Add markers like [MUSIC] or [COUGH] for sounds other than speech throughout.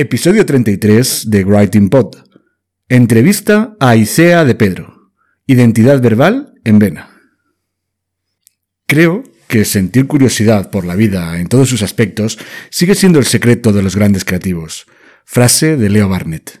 Episodio 33 de Writing Pod. Entrevista a Isea de Pedro. Identidad verbal en vena. Creo que sentir curiosidad por la vida en todos sus aspectos sigue siendo el secreto de los grandes creativos. Frase de Leo Barnett.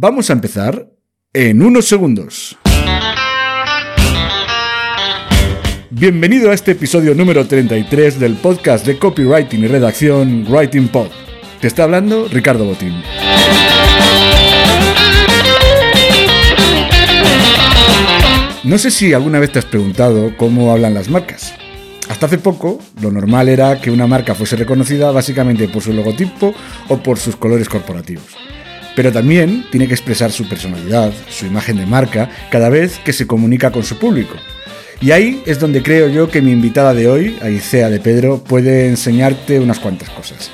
Vamos a empezar en unos segundos. Bienvenido a este episodio número 33 del podcast de copywriting y redacción Writing Pod. Te está hablando Ricardo Botín. No sé si alguna vez te has preguntado cómo hablan las marcas. Hasta hace poco, lo normal era que una marca fuese reconocida básicamente por su logotipo o por sus colores corporativos. Pero también tiene que expresar su personalidad, su imagen de marca, cada vez que se comunica con su público. Y ahí es donde creo yo que mi invitada de hoy, Aicea de Pedro, puede enseñarte unas cuantas cosas.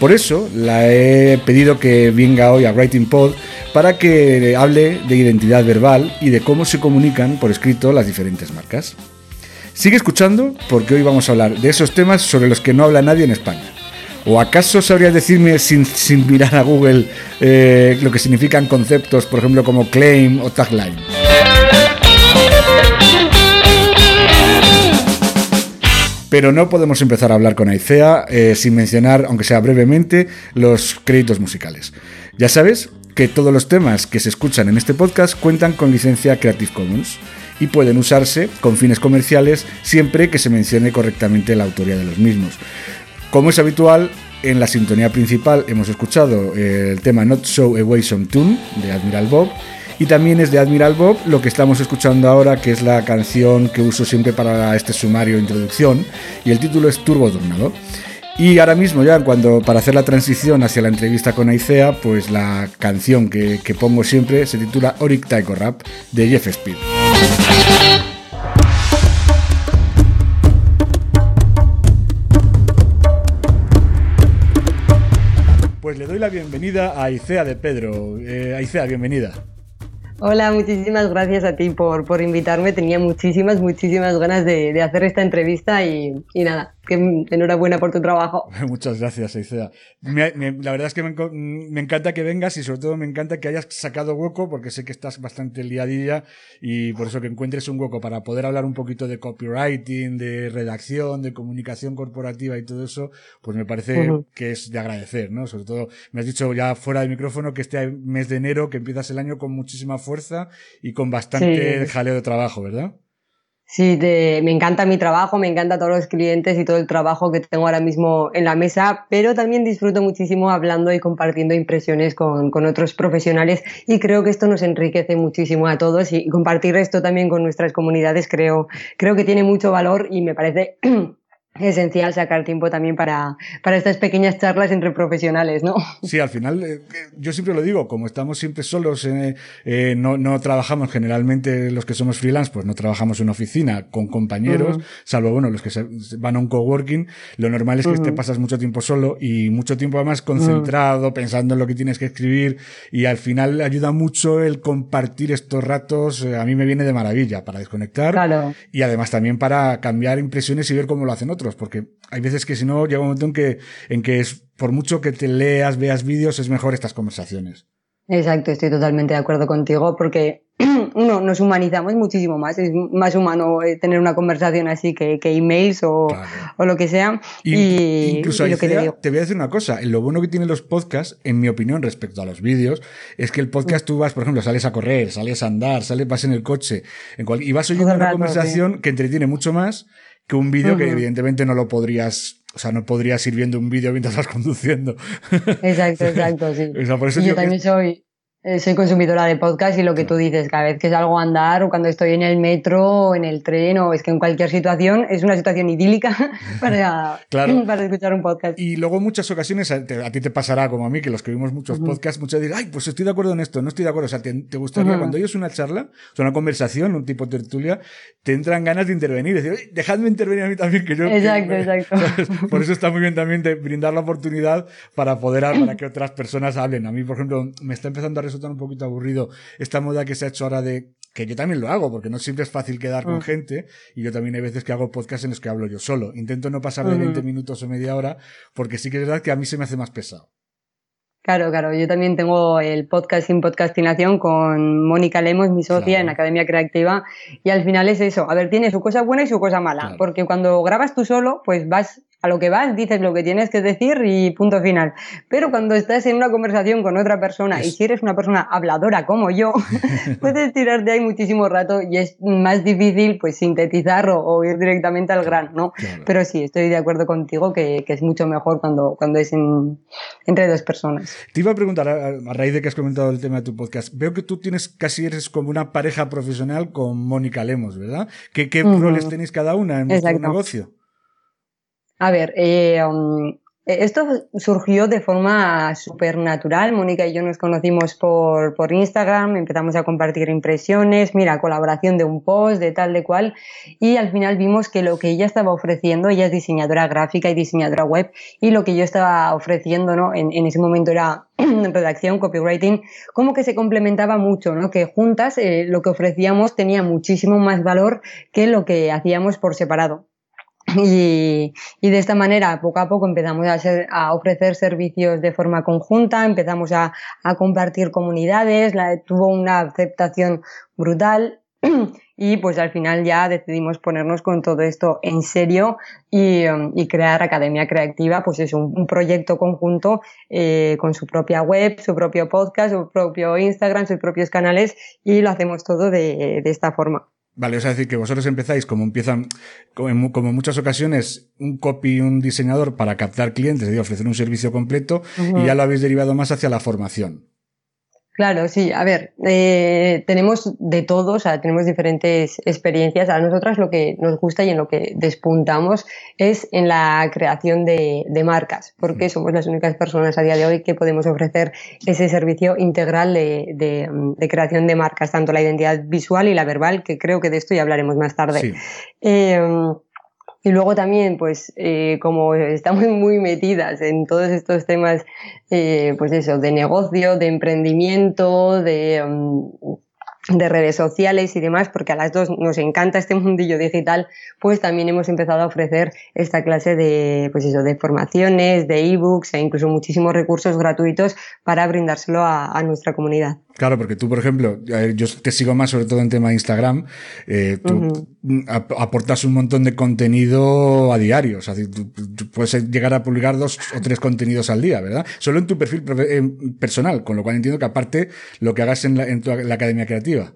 Por eso la he pedido que venga hoy a Writing Pod para que hable de identidad verbal y de cómo se comunican por escrito las diferentes marcas. Sigue escuchando porque hoy vamos a hablar de esos temas sobre los que no habla nadie en España. ¿O acaso sabrías decirme sin, mirar a Google eh, lo que significan conceptos, por ejemplo, como claim o tagline? Pero no podemos empezar a hablar con Aicea eh, sin mencionar, aunque sea brevemente, los créditos musicales. Ya sabes que todos los temas que se escuchan en este podcast cuentan con licencia Creative Commons y pueden usarse con fines comerciales siempre que se mencione correctamente la autoría de los mismos. Como es habitual, en la sintonía principal hemos escuchado el tema Not So Away Some Tune de Admiral Bob y también es de Admiral Bob lo que estamos escuchando ahora, que es la canción que uso siempre para este sumario introducción y el título es Turbo Tornado. Y ahora mismo ya, cuando para hacer la transición hacia la entrevista con Aicea, pues la canción que, que pongo siempre se titula Oric Taiko Rap de Jeff Speed. La bienvenida a Aicea de Pedro. Eh, bienvenida. Hola, muchísimas gracias a ti por, por invitarme. Tenía muchísimas, muchísimas ganas de, hacer esta entrevista y, nada, que enhorabuena por tu trabajo. [LAUGHS] Muchas gracias. Me, me, la verdad es que me, me, encanta que vengas y sobre todo me encanta que hayas sacado hueco porque sé que estás bastante liadilla y por eso que encuentres un hueco para poder hablar un poquito de copywriting, de redacción, de comunicación corporativa y todo eso, pues me parece uh -huh. que es de agradecer, ¿no? Sobre todo, me has dicho ya fuera del micrófono que este mes de enero, que empiezas el año con muchísima fuerza fuerza y con bastante sí. jaleo de trabajo, ¿verdad? Sí, te, me encanta mi trabajo, me encanta todos los clientes y todo el trabajo que tengo ahora mismo en la mesa, pero también disfruto muchísimo hablando y compartiendo impresiones con, con otros profesionales y creo que esto nos enriquece muchísimo a todos y compartir esto también con nuestras comunidades creo, creo que tiene mucho valor y me parece [CLEARS THROAT] esencial sacar tiempo también para, para estas pequeñas charlas entre profesionales, ¿no? Sí, al final, eh, yo siempre lo digo, como estamos siempre solos, eh, eh, no, no trabajamos generalmente los que somos freelance, pues no trabajamos en oficina con compañeros, salvo, bueno, los que se, van a un coworking, lo normal es que te pasas mucho tiempo solo y mucho tiempo además concentrado, pensando en lo que tienes que escribir y al final ayuda mucho el compartir estos ratos, a mí me viene de maravilla para desconectar y además también para cambiar impresiones y ver cómo lo hacen otros porque hay veces que si no llega un momento en que, en que es, por mucho que te leas, veas vídeos, es mejor estas conversaciones. Exacto, estoy totalmente de acuerdo contigo porque [CLEARS THROAT] uno, nos humanizamos muchísimo más, es más humano eh, tener una conversación así que, que emails o, o, lo que sea. Y, incluso lo que te, te, voy a decir una cosa, lo bueno que tienen los podcasts, en mi opinión, respecto a los vídeos, es que el podcast tú vas, por ejemplo, sales a correr, sales a andar, sales, vas en el coche, en cual, y vas oyendo una conversación que entretiene mucho más que un vídeo que evidentemente no lo podrías o sea, no podrías ir viendo un vídeo mientras vas [LAUGHS] conduciendo. Exacto, exacto, sí. [LAUGHS] yo también soy, soy consumidora de podcast y lo que tú dices, cada vez que salgo a andar o cuando estoy en el metro o en el tren o es que en cualquier situación es una situación idílica [LAUGHS] para, [LAUGHS] [LAUGHS] para escuchar un podcast. Y luego muchas ocasiones a, ti te pasará como a mí, que los que vimos muchos podcasts, muchas veces, ay, pues estoy de acuerdo en esto, no estoy de acuerdo. O sea, te, gustaría, cuando oyes una charla, o sea, una conversación, un tipo de tertulia, te entran ganas de intervenir, decir, dejadme intervenir a mí también, que yo... Exacto, exacto. Por eso está muy bien también de brindar la oportunidad para poder, para que otras personas hablen. A mí, por ejemplo, me está empezando a resulta un poquito aburrido esta moda que se ha hecho ahora de que yo también lo hago, porque no siempre es fácil quedar con mm. gente, y yo también hay veces que hago podcasts en los que hablo yo solo. Intento no pasar de 20 minutos o media hora, porque sí que es verdad que a mí se me hace más pesado. Claro, claro. Yo también tengo el podcast sin podcastinación con Mónica Lemos, mi socia en Academia Creativa, y al final es eso. A ver, tiene su cosa buena y su cosa mala, porque cuando grabas tú solo, pues vas a lo que vas, dices lo que tienes que decir y punto final. Pero cuando estás en una conversación con otra persona y si eres una persona habladora como yo, [LAUGHS] [LAUGHS] puedes tirarte ahí muchísimo rato y es más difícil pues sintetizar o, ir directamente al grano, ¿no? Pero sí, estoy de acuerdo contigo que, es mucho mejor cuando, cuando es entre dos personas. Te iba a preguntar, a, raíz de que has comentado el tema de tu podcast, veo que tú tienes casi eres como una pareja profesional con Mónica Lemos, ¿verdad? ¿Qué, qué roles tenéis cada una en vuestro negocio? A ver, eh, um, esto surgió de forma súper natural. Mónica y yo nos conocimos por, por Instagram, empezamos a compartir impresiones, mira, colaboración de un post, de tal, de cual, y al final vimos que lo que ella estaba ofreciendo, ella es diseñadora gráfica y diseñadora web, y lo que yo estaba ofreciendo, ¿no? En, en ese momento era [CLEARS THROAT] redacción, copywriting, como que se complementaba mucho, ¿no? Que juntas eh, lo que ofrecíamos tenía muchísimo más valor que lo que hacíamos por separado. Y, y, de esta manera, poco a poco empezamos a, a ofrecer servicios de forma conjunta, empezamos a, a compartir comunidades, la, tuvo una aceptación brutal [CLEARS THROAT] y pues al final ya decidimos ponernos con todo esto en serio y, um, y crear Academia Creativa, pues es un, un proyecto conjunto eh, con su propia web, su propio podcast, su propio Instagram, sus propios canales y lo hacemos todo de, de esta forma. Vale, o sea, decir que vosotros empezáis como empiezan, como en, muchas ocasiones, un copy, un diseñador para captar clientes, y ofrecer un servicio completo, y ya lo habéis derivado más hacia la formación. Claro, sí. A ver, eh, tenemos de todo, o sea, tenemos diferentes experiencias. A nosotras lo que nos gusta y en lo que despuntamos es en la creación de, marcas, porque somos las únicas personas a día de hoy que podemos ofrecer ese servicio integral de, creación de marcas, tanto la identidad visual y la verbal, que creo que de esto ya hablaremos más tarde. Em, y luego también, pues, eh, como estamos [LAUGHS] muy metidas en todos estos temas, eh, pues eso, de negocio, de emprendimiento, de, mm, de redes sociales y demás, porque a las dos nos encanta este [LAUGHS] mundillo digital, pues también hemos empezado a ofrecer esta clase de, pues eso, de formaciones, de ebooks e incluso muchísimos recursos gratuitos para brindárselo a, nuestra comunidad. Claro, porque tú, por ejemplo, yo te sigo más sobre todo en tema de Instagram, eh, tú aportas un montón de contenido a diario, o sea, tú, puedes llegar a publicar dos o tres contenidos al día, ¿verdad? Solo en tu perfil personal, con lo cual entiendo que aparte lo que hagas en la, en tu, la Academia Creativa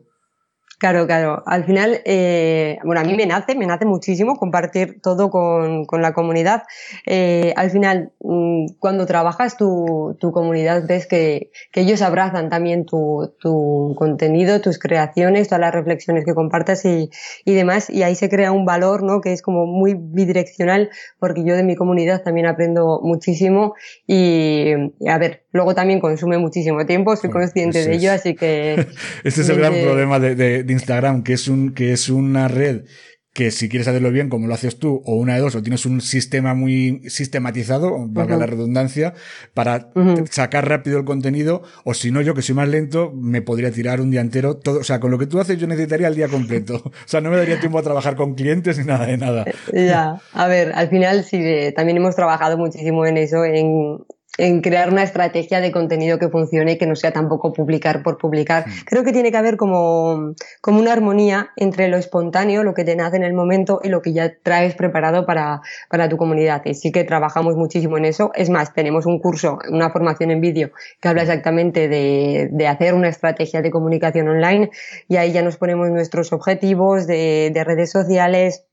Claro, claro. Al final, eh, bueno, a mí me nace, me nace muchísimo compartir todo con, con la comunidad. Eh, al final, mm, cuando trabajas tu, tu comunidad, ves que, que, ellos abrazan también tu, tu, contenido, tus creaciones, todas las reflexiones que compartas y, y, demás. Y ahí se crea un valor, ¿no? Que es como muy bidireccional, porque yo de mi comunidad también aprendo muchísimo. Y, a ver, luego también consume muchísimo tiempo, soy consciente de ello, así que... [LAUGHS] este es el gran problema de, de de Instagram, que es un, que es una red que si quieres hacerlo bien, como lo haces tú, o una de dos, o tienes un sistema muy sistematizado, valga la redundancia, para sacar rápido el contenido, o si no, yo que soy más lento, me podría tirar un día entero, todo, o sea, con lo que tú haces yo necesitaría el día completo. [LAUGHS] O sea, no me daría tiempo a trabajar con clientes ni nada de nada. Ya, a ver, al final sí, también hemos trabajado muchísimo en eso, en, en crear una estrategia de contenido que funcione y que no sea tampoco publicar por publicar. Creo que tiene que haber como, como una armonía entre lo espontáneo, lo que te nace en el momento y lo que ya traes preparado para, para tu comunidad. Y sí que trabajamos muchísimo en eso. Es más, tenemos un curso, una formación en vídeo que habla exactamente de, de hacer una estrategia de comunicación online y ahí ya nos ponemos nuestros objetivos de, de redes sociales,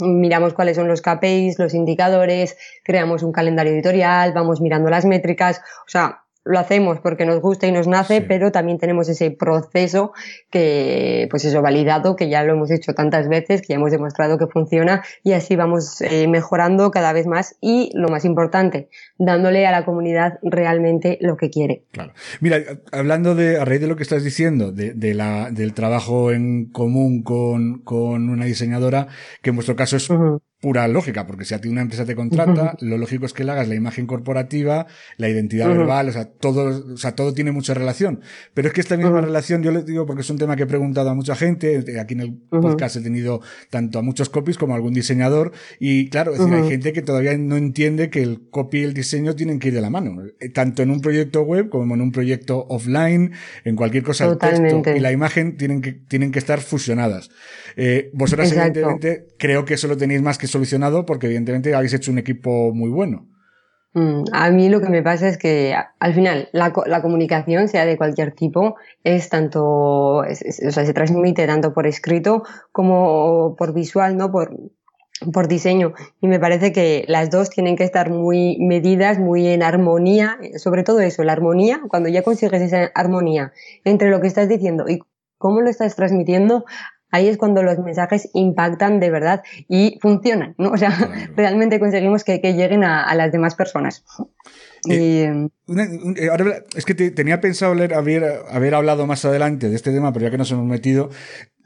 miramos cuáles son los KPIs, los indicadores, creamos un calendario editorial, vamos mirando las métricas, o sea, lo hacemos porque nos gusta y nos nace, pero también tenemos ese proceso que, pues eso, validado, que ya lo hemos hecho tantas veces, que ya hemos demostrado que funciona y así vamos eh, mejorando cada vez más y lo más importante, dándole a la comunidad realmente lo que quiere. Claro. Mira, hablando de, a raíz de lo que estás diciendo, de, de la, del trabajo en común con, con una diseñadora, que en vuestro caso es pura lógica, porque si a ti una empresa te contrata, lo lógico es que le hagas la imagen corporativa, la identidad verbal, o sea, todo, o sea, todo tiene mucha relación. Pero es que esta misma relación, yo le digo porque es un tema que he preguntado a mucha gente, eh, aquí en el podcast he tenido tanto a muchos copies como a algún diseñador, y claro, es decir, hay gente que todavía no entiende que el copy y el diseño tienen que ir de la mano, eh, tanto en un proyecto web como en un proyecto offline, en cualquier cosa, el texto y la imagen tienen que, tienen que estar fusionadas. Eh, vosotras, evidentemente, creo que eso lo tenéis más que solucionado porque, evidentemente, habéis hecho un equipo muy bueno. Mm, a mí lo que me pasa es que al final la, la comunicación, sea de cualquier tipo, es tanto, o sea, se transmite tanto por escrito como por visual, ¿no? Por, por diseño. Y me parece que las dos tienen que estar muy medidas, muy en armonía, sobre todo eso, la armonía, cuando ya consigues esa armonía entre lo que estás diciendo y cómo lo estás transmitiendo, ahí es cuando los mensajes impactan de verdad y funcionan, ¿no? O sea, [LAUGHS] realmente conseguimos que, lleguen a, las demás personas. Eh, eh, ahora, es que tenía pensado leer, haber, haber hablado más adelante de este tema, pero ya que nos hemos metido,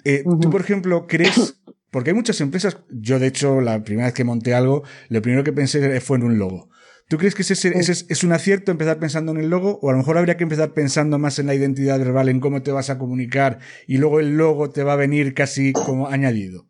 eh, tú, por ejemplo, crees, porque hay muchas empresas, yo de hecho, la primera vez que monté algo, lo primero que pensé fue en un logo. ¿Tú crees que ese, es, un acierto empezar pensando en el logo? O a lo mejor habría que empezar pensando más en la identidad verbal, en cómo te vas a comunicar y luego el logo te va a venir casi como añadido.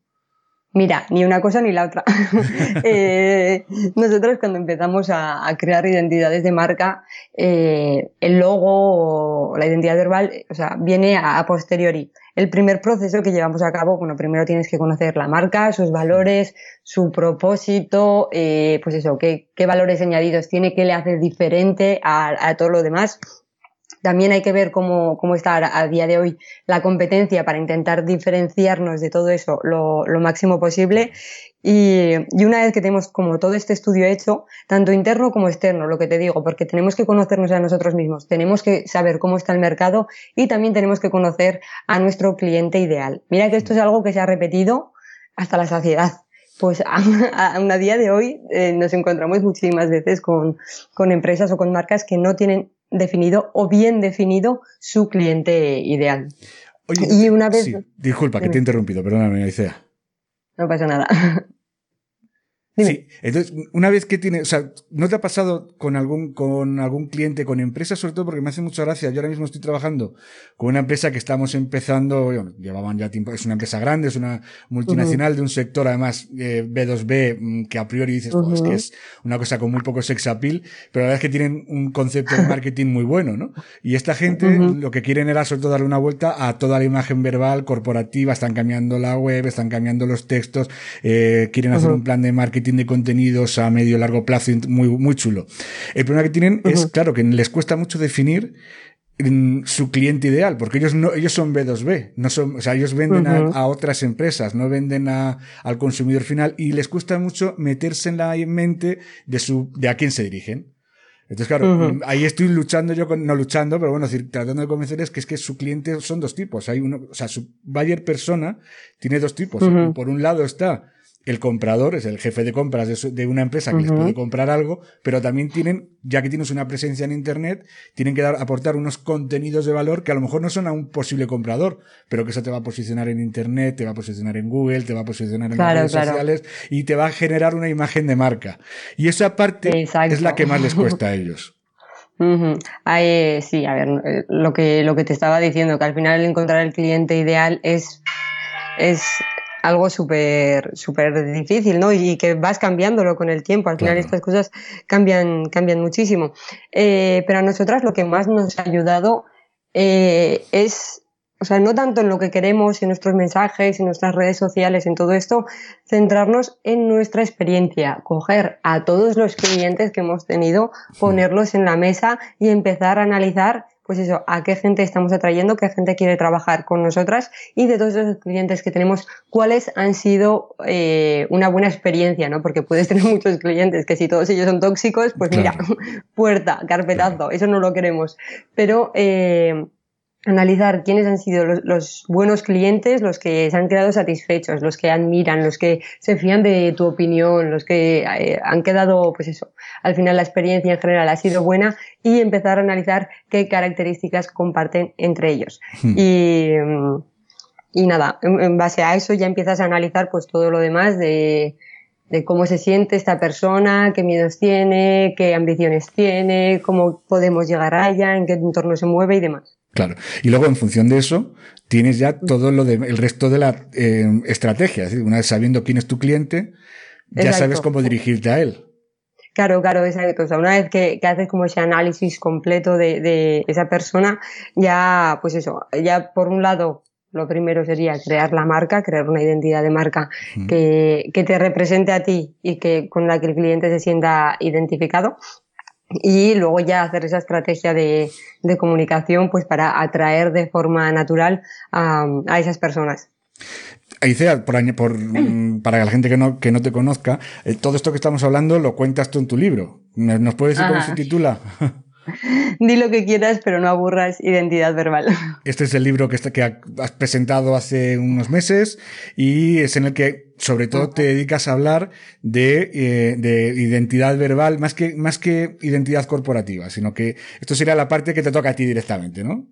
Mira, ni una cosa ni la otra. [LAUGHS] eh, nosotros cuando empezamos a, crear identidades de marca, eh, el logo o la identidad verbal, o sea, viene a, posteriori. El primer proceso que llevamos a cabo, bueno, primero tienes que conocer la marca, sus valores, su propósito, eh, pues eso, qué, qué valores añadidos tiene, qué le hace diferente a, a todo lo demás también hay que ver cómo, cómo está a, día de hoy la competencia para intentar diferenciarnos de todo eso lo, máximo posible. Y, y, una vez que tenemos como todo este estudio hecho, tanto interno como externo, lo que te digo, porque tenemos que conocernos a nosotros mismos, tenemos que saber cómo está el mercado y también tenemos que conocer a nuestro cliente ideal. Mira que esto es algo que se ha repetido hasta la saciedad pues a, a, día de hoy eh, nos encontramos muchísimas veces con, con, empresas o con marcas que no tienen definido o bien definido su cliente ideal. Oye, y una vez... disculpa que te he interrumpido, perdóname, Aicea. No pasa nada. Sí, entonces, una vez que tiene, o sea, ¿no te ha pasado con algún, con algún cliente, con empresa, sobre todo porque me hace mucha gracia? Yo ahora mismo estoy trabajando con una empresa que estamos empezando, bueno, llevaban ya tiempo, es una empresa grande, es una multinacional de un sector, además, eh, B2B, mm, que a priori dices, pues que es una cosa con muy poco sex appeal, pero la verdad es que tienen un concepto de marketing muy bueno, ¿no? Y esta gente, lo que quieren era sobre todo darle una vuelta a toda la imagen verbal corporativa, están cambiando la web, están cambiando los textos, eh, quieren hacer un plan de marketing de contenidos a medio largo plazo muy, muy chulo. El problema que tienen es, claro, que les cuesta mucho definir su cliente ideal, porque ellos no, ellos son B2B, no son, o sea, ellos venden a, otras empresas, no venden a, al consumidor final y les cuesta mucho meterse en la mente de su, de a quién se dirigen. Entonces, claro, ahí estoy luchando yo con, no luchando, pero bueno, decir, tratando de convencerles que es que su cliente son dos tipos. Hay uno, o sea, su buyer persona tiene dos tipos. Por un lado está el comprador, es el jefe de compras de, una empresa que les puede comprar algo, pero también tienen, ya que tienes una presencia en Internet, tienen que dar, aportar unos contenidos de valor que a lo mejor no son a un posible comprador, pero que eso te va a posicionar en Internet, te va a posicionar en Google, te va a posicionar en las redes sociales y te va a generar una imagen de marca. Y esa parte es la que más les cuesta a [LAUGHS] ellos. sí, a ver, eh, lo que, lo que te estaba diciendo, que al final encontrar el cliente ideal es, es algo súper súper difícil, ¿no? Y que vas cambiándolo con el tiempo. Al final estas cosas cambian, cambian muchísimo. Eh, pero a nosotras lo que más nos ha ayudado eh, es, o sea, no tanto en lo que queremos, en nuestros mensajes, en nuestras redes sociales, en todo esto, centrarnos en nuestra experiencia, coger a todos los clientes que hemos tenido, ponerlos en la mesa y empezar a analizar pues eso, a qué gente estamos atrayendo, qué gente quiere trabajar con nosotras y de todos los clientes que tenemos, cuáles han sido eh, una buena experiencia, ¿no? Porque puedes tener [LAUGHS] muchos clientes que si todos ellos son tóxicos, pues mira, [LAUGHS] puerta, carpetazo, eso no lo queremos. Pero eh, analizar quiénes han sido los, buenos clientes, los que se han quedado satisfechos, los que admiran, los que se fían de tu opinión, los que eh, han quedado, pues eso, al final la experiencia en general ha sido buena y empezar a analizar qué características comparten entre ellos. Hmm. Y, y nada, en, base a eso ya empiezas a analizar pues todo lo demás de, de cómo se siente esta persona, qué miedos tiene, qué ambiciones tiene, cómo podemos llegar a ella, en qué entorno se mueve y demás. Claro. Y luego, en función de eso, tienes ya todo lo de, el resto de la eh, estrategia. una vez sabiendo quién es tu cliente, ya sabes cómo dirigirte a él. Claro, claro, exacto. O sea, una vez que, haces como ese análisis completo de, esa persona, ya, pues eso, ya por un lado, lo primero sería crear la marca, crear una identidad de marca que, que, te represente a ti y que con la que el cliente se sienta identificado y luego ya hacer esa estrategia de, de comunicación pues para atraer de forma natural a, a esas personas. Aicea, por, por, [CLEARS THROAT] para la gente que no, que no te conozca, eh, todo esto que estamos hablando lo cuentas tú en tu libro. ¿Nos puedes decir cómo se titula? [LAUGHS] Di lo que quieras, pero no aburras identidad verbal. Este es el libro que, que has presentado hace unos meses y es en el que sobre todo te dedicas a hablar de, eh, de identidad verbal más que, más que identidad corporativa, sino que esto sería la parte que te toca a ti directamente, ¿no?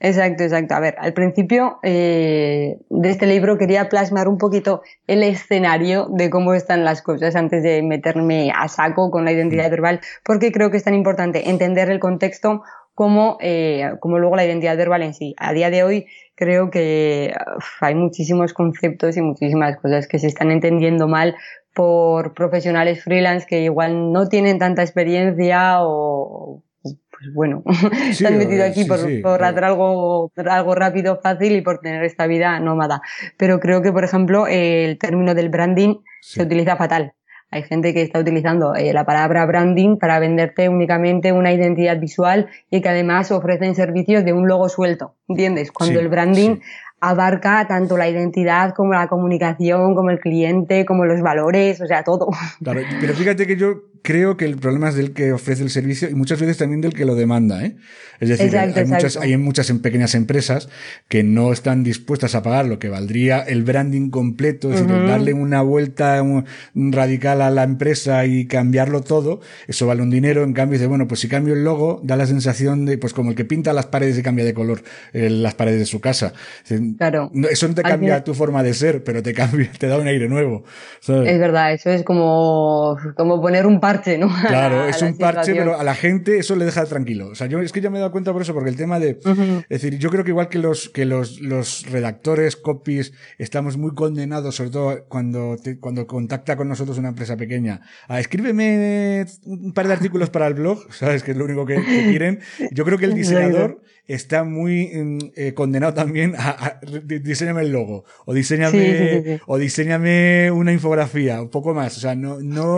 Exacto, exacto. A ver, al principio eh, de este libro quería plasmar un poquito el escenario de cómo están las cosas antes de meterme a saco con la identidad mm. verbal, porque creo que es tan importante entender el contexto como, eh, como luego la identidad verbal en sí. A día de hoy creo que hay muchísimos conceptos y muchísimas cosas que se están entendiendo mal por profesionales freelance que igual no tienen tanta experiencia o pues bueno, [LAUGHS] se han metido aquí por, hacer algo, algo rápido, fácil y por tener esta vida nómada. Pero creo que, por ejemplo, el término del branding se utiliza fatal. Hay gente que está utilizando eh, la palabra branding para venderte únicamente una identidad visual y que además ofrecen servicios de un logo suelto, ¿entiendes? Cuando el branding abarca tanto la identidad como la comunicación, como el cliente, como los valores, o sea, todo. Claro, pero fíjate que yo creo que el problema es del que ofrece el servicio y muchas veces también del que lo demanda. ¿eh? Es decir, hay, muchas, hay muchas pequeñas empresas que no están dispuestas a pagar lo que valdría el branding completo, es decir, darle una vuelta radical a la empresa y cambiarlo todo, eso vale un dinero. En cambio, dice, bueno, pues si cambio el logo, da la sensación de, pues como el que pinta las paredes y cambia de color eh, las paredes de su casa. Claro. Eso no te cambia tu forma de ser, pero te cambia, [LAUGHS] te da un aire nuevo. Es verdad, eso es como, como poner un parche, ¿no? [LAUGHS] Claro, es un parche, pero a la gente eso le deja tranquilo. O sea, yo es que ya me he dado cuenta por eso, porque el tema de, es decir, yo creo que igual que los, que los, los redactores, copies, estamos muy condenados, sobre todo cuando, cuando contacta con nosotros una empresa pequeña, a escríbeme un par de artículos para el blog, [LAUGHS] ¿sabes? Que es lo único que, quieren. Yo creo que el [LAUGHS] diseñador está muy mm, eh, condenado también a, diseñame el logo, o diseñame, o diseñame una infografía, un poco más. O sea, no, no,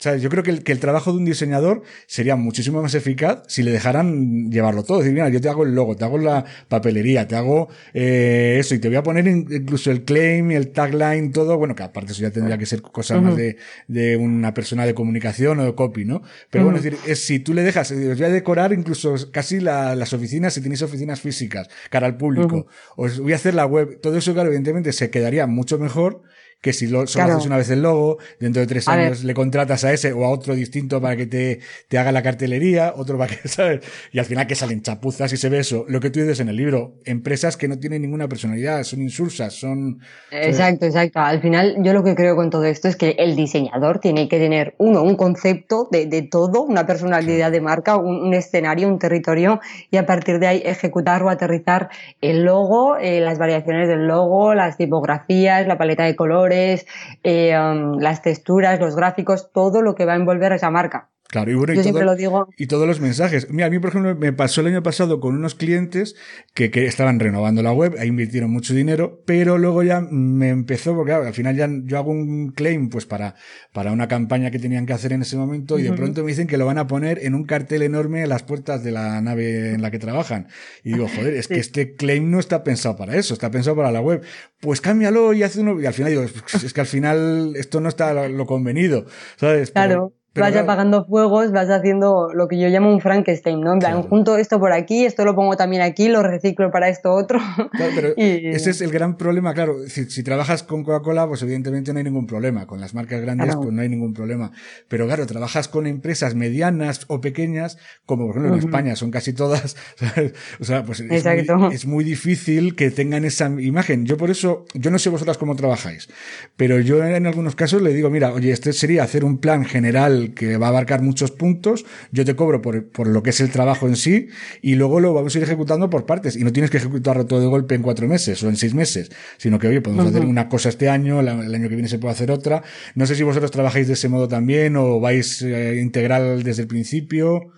Yo creo que el, que el, trabajo de un diseñador sería muchísimo más eficaz si le dejaran llevarlo todo. Decir, mira, yo te hago el logo, te hago la papelería, te hago eh, eso y te voy a poner incluso el claim, el tagline, todo. Bueno, que aparte eso ya tendría que ser cosa más de, de, una persona de comunicación o de copy, ¿no? Pero bueno, es decir, es, si tú le dejas, os voy a decorar incluso casi la, las oficinas, si tenéis oficinas físicas, cara al público, os voy a hacer la web, todo eso, claro, evidentemente se quedaría mucho mejor que si lo, solo haces una vez el logo, dentro de tres años le contratas a ese o a otro distinto para que te, te haga la cartelería, otro para que, [LAUGHS] ¿sabes? Y al final que salen chapuzas y se ve eso. Lo que tú dices en el libro, empresas que no tienen ninguna personalidad, son insulsas, son... Exacto, exacto. Al final yo lo que creo con todo esto es que el diseñador tiene que tener, uno, un concepto de, de todo, una personalidad de marca, un, escenario, un territorio, y a partir de ahí ejecutar o aterrizar el logo, eh, las variaciones del logo, las tipografías, la paleta de colores, eh, um, las texturas, los gráficos, todo lo que va a envolver esa marca. Claro, y bueno, y, lo digo. y todos los mensajes. Mira, a mí, por ejemplo, me pasó el año pasado con unos clientes que, que estaban renovando la web, ahí invirtieron mucho dinero, pero luego ya me empezó, porque al final ya yo hago un claim pues para, para una campaña que tenían que hacer en ese momento y de pronto me dicen que lo van a poner en un cartel enorme a las puertas de la nave en la que trabajan. Y digo, joder, es [LAUGHS] que este claim no está pensado para eso, está pensado para la web. Pues cámbialo y hace uno, y al final digo, es que al final esto no está lo convenido, ¿sabes? Claro vas apagando fuegos, vas haciendo lo que yo llamo un Frankenstein, ¿no? En plan, junto esto por aquí, esto lo pongo también aquí, lo reciclo para esto otro. Claro, pero [LAUGHS] ese es el gran problema, claro. Si, si trabajas con Coca-Cola, pues evidentemente no hay ningún problema. Con las marcas grandes, pues no hay ningún problema. Pero claro, trabajas con empresas medianas o pequeñas, como por ejemplo en España son casi todas, [LAUGHS] o sea, pues es muy, es muy, difícil que tengan esa imagen. Yo por eso, yo no sé vosotras cómo trabajáis, pero yo en algunos casos le digo, mira, oye, este sería hacer un plan general que va a abarcar muchos puntos, yo te cobro por, por, lo que es el trabajo en sí y luego lo vamos a ir ejecutando por partes y no tienes que ejecutarlo todo de golpe en cuatro meses o en seis meses, sino que oye, podemos hacer una cosa este año, el año que viene se puede hacer otra. No sé si vosotros trabajáis de ese modo también o vais eh, integral desde el principio.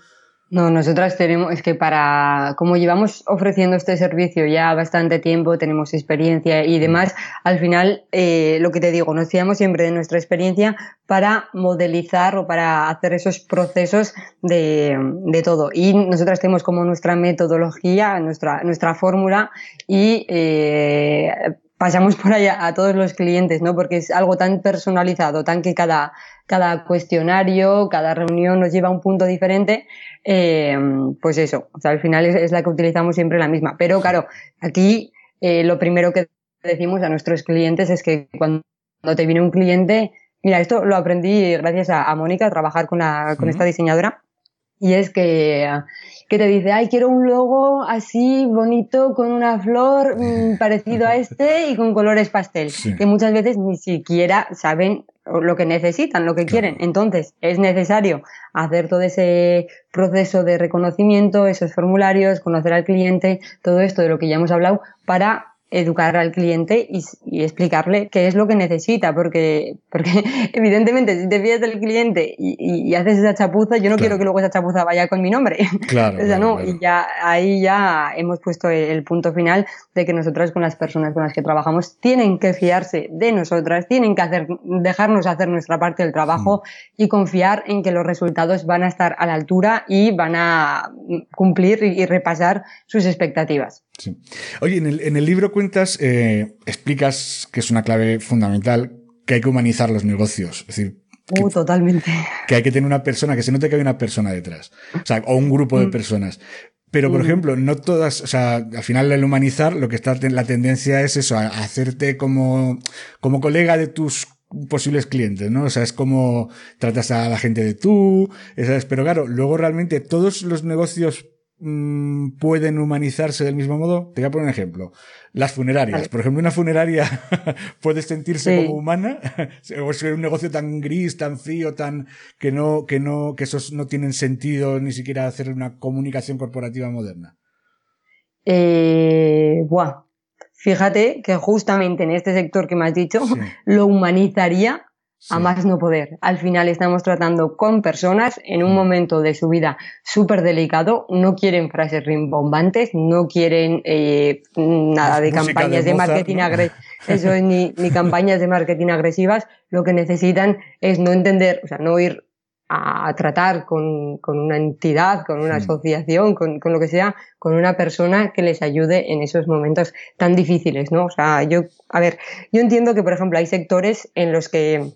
No, nosotras tenemos, es que para, como llevamos ofreciendo este servicio ya bastante tiempo, tenemos experiencia y demás, al final, eh, lo que te digo, nos fiamos siempre de nuestra experiencia para modelizar o para hacer esos procesos de, de todo. Y nosotras tenemos como nuestra metodología, nuestra, nuestra fórmula y eh, pasamos por allá a todos los clientes, ¿no? Porque es algo tan personalizado, tan que cada, cada cuestionario, cada reunión nos lleva a un punto diferente eh, pues eso, o sea, al final es, la que utilizamos siempre la misma. Pero claro, aquí eh, lo primero que decimos a nuestros clientes es que cuando te viene un cliente, mira, esto lo aprendí gracias a, Mónica, a trabajar con, la, con esta diseñadora, y es que, que te dice, ay, quiero un logo así bonito con una flor mm, [LAUGHS] parecido a este y con colores pastel, que muchas veces ni siquiera saben lo que necesitan, lo que quieren. Entonces, es necesario hacer todo ese proceso de reconocimiento, esos formularios, conocer al cliente, todo esto de lo que ya hemos hablado, para educar al cliente y, explicarle qué es lo que necesita, porque, porque [LAUGHS] evidentemente si te fías del cliente y, haces esa chapuza, yo no quiero que luego esa chapuza vaya con mi nombre. [LAUGHS] Claro. o sea, no, y ya ahí ya hemos puesto el, punto final de que nosotras con las personas con las que trabajamos tienen que fiarse de nosotras, tienen que hacer, dejarnos hacer nuestra parte del trabajo mm. y confiar en que los resultados van a estar a la altura y van a cumplir y repasar sus expectativas. Sí. Oye, en el, en el libro cuentas, eh, explicas que es una clave fundamental, que hay que humanizar los negocios. Es decir, uh, totalmente. Que hay que tener una persona, que se note que hay una persona detrás. O sea, o un grupo de mm. personas. Pero, por mm. ejemplo, no todas, o sea, al final el humanizar, lo que está, la tendencia es eso, a hacerte como, como colega de tus posibles clientes, ¿no? O sea, es como tratas a la gente de tú, ¿sabes? Pero claro, luego realmente todos los negocios Mm, pueden humanizarse del mismo modo? Te voy a poner un ejemplo. Las funerarias. Por ejemplo, una funeraria [LAUGHS] puede sentirse como humana, [LAUGHS] o es un negocio tan gris, tan frío, tan que no, que no, que esos no tienen sentido ni siquiera hacer una comunicación corporativa moderna. Eh, buah. Fíjate que justamente en este sector que me has dicho, lo humanizaría a más no poder. Al final estamos tratando con personas en un mm. momento de su vida súper delicado, no quieren frases rimbombantes, no quieren eh, nada de campañas de, marketing eso ni, ni [LAUGHS] campañas de marketing agresivas, lo que necesitan es no entender, o sea, no ir a tratar con, con, una entidad, con una asociación, con, con, lo que sea, con una persona que les ayude en esos momentos tan difíciles, ¿no? O sea, yo, a ver, yo entiendo que, por ejemplo, hay sectores en los que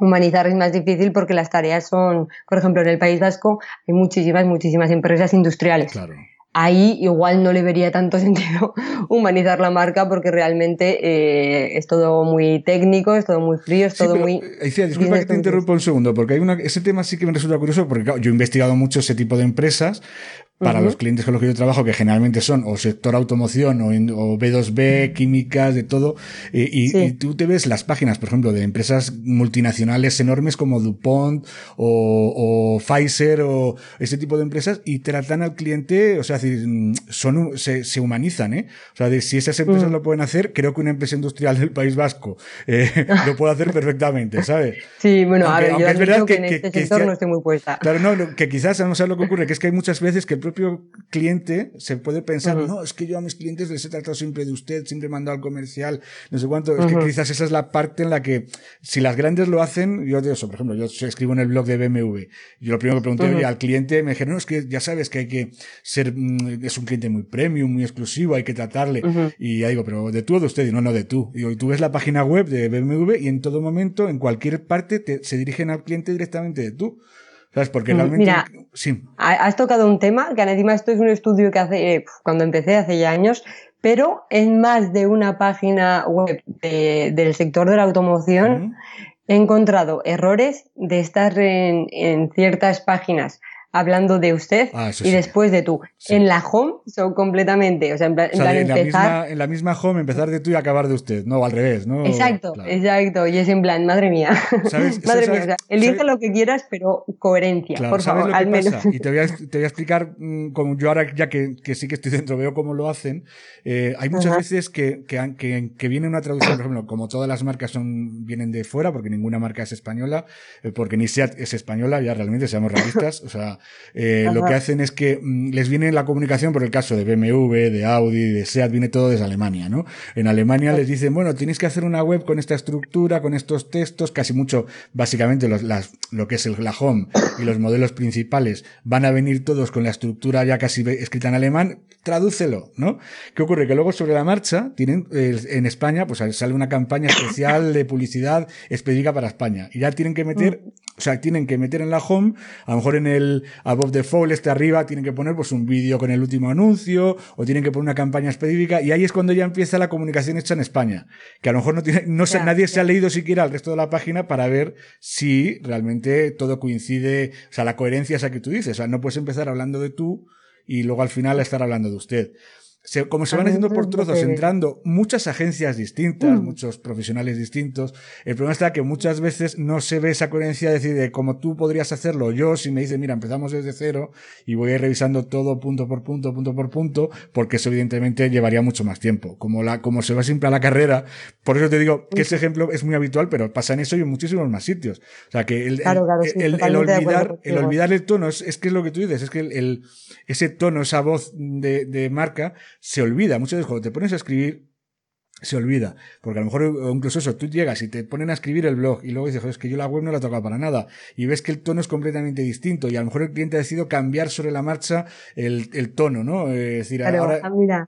humanizar es más difícil porque las tareas son, por ejemplo, en el País Vasco hay muchísimas, muchísimas empresas industriales. Claro ahí igual no le vería tanto [LAUGHS] sentido humanizar la marca porque realmente eh, es todo muy técnico, es todo muy frío, es todo muy... Eh, disculpa que te interrumpa un segundo, porque hay una, ese tema sí que me resulta curioso porque yo he investigado mucho ese tipo de empresas, para los clientes con los que yo trabajo, que generalmente son o sector automoción o, B2B, químicas, de todo, y, tú te ves las páginas, por ejemplo, de empresas multinacionales enormes como DuPont o, Pfizer o ese tipo de empresas y tratan al cliente, o sea, son, se, se humanizan, ¿eh? O sea, de, si esas empresas lo pueden hacer, creo que una empresa industrial del País Vasco eh, [LAUGHS] lo puede hacer perfectamente, ¿sabes? Sí, bueno, a ver, yo es verdad que, en este sector no estoy muy puesta. Claro, no, que quizás, no sé lo que ocurre, que es que hay muchas veces que el propio cliente se puede pensar, no, es que yo a mis clientes les he tratado siempre de usted, siempre he mandado al comercial, no sé cuánto. Es que quizás esa es la parte en la que, si las grandes lo hacen, yo de eso, por ejemplo, yo escribo en el blog de BMW. Yo lo primero que pregunté al cliente, me dijeron, no, es que ya sabes que hay que ser, mm, es un cliente muy premium, muy exclusivo, hay que tratarle. Y ya digo, pero de tú o de usted, y no, no, de tú. y tú ves la página web de BMW y en todo momento, en cualquier parte, te, se dirigen al cliente directamente de tú. ¿Sabes? Porque mm, realmente. Mira, sí. has tocado un tema que encima esto es un estudio que hace, eh, cuando empecé hace ya años, pero en más de una página web del sector de la automoción he encontrado errores de estar en, en ciertas páginas hablando de usted ah, y después de tú. En la home son completamente, o sea, en plan, en, empezar... La misma, home empezar de tú y acabar de usted, no, al revés, ¿no? Exacto, exacto, y es en plan, madre mía, [LAUGHS] madre mía, o sea, elige lo que quieras, pero coherencia, por favor, al menos. Y te voy, a, [LAUGHS] te voy a explicar, mm, como yo ahora ya que, que, sí que estoy dentro, veo cómo lo hacen, eh, hay muchas veces que, que, que, que, viene una traducción, por ejemplo, como todas las marcas son, vienen de fuera, porque ninguna marca es española, eh, porque ni SEAT es española, ya realmente seamos realistas, o sea, eh, lo que hacen es que mm, les viene la comunicación, por el caso de BMW, de Audi, de SEAT, viene todo desde Alemania, ¿no? En Alemania les dicen, bueno, tienes que hacer una web con esta estructura, con estos textos, casi mucho, básicamente los, las, lo que es el, la home y los modelos principales van a venir todos con la estructura ya casi escrita en alemán, tradúcelo, ¿no? ¿Qué ocurre? Que luego sobre la marcha tienen, en España, pues sale una campaña especial de publicidad específica para España y ya tienen que meter, mm. O sea, tienen que meter en la home, a lo mejor en el above the fold este arriba tienen que poner pues un vídeo con el último anuncio o tienen que poner una campaña específica y ahí es cuando ya empieza la comunicación hecha en España, que a lo mejor no tiene, no nadie se ha leído siquiera el resto de la página para ver si realmente todo coincide, o sea, la coherencia esa que tú dices, o sea, no puedes empezar hablando de tú y luego al final estar hablando de usted como se van haciendo por trozos, entrando muchas agencias distintas, mm. muchos profesionales distintos, el problema está que muchas veces no se ve esa coherencia de decir, de como tú podrías hacerlo yo, si me dices, mira, empezamos desde cero y voy a ir revisando todo punto por punto, punto por punto, porque eso evidentemente llevaría mucho más tiempo. Como la, como se va siempre a la carrera, por eso te digo que ese ejemplo es muy habitual, pero pasa en eso y en muchísimos más sitios. O sea, que el, el, olvidar, el olvidar el tono es, que es lo que tú dices, es que el, ese tono, esa voz de, de marca, se olvida. Muchas veces cuando te pones a escribir, se olvida. Porque a lo mejor, incluso eso, tú llegas y te ponen a escribir el blog y luego dices, es que yo la web no la toca para nada. Y ves que el tono es completamente distinto y a lo mejor el cliente ha decidido cambiar sobre la marcha el, el tono, ¿no? Es decir, ahora... Ah, mira.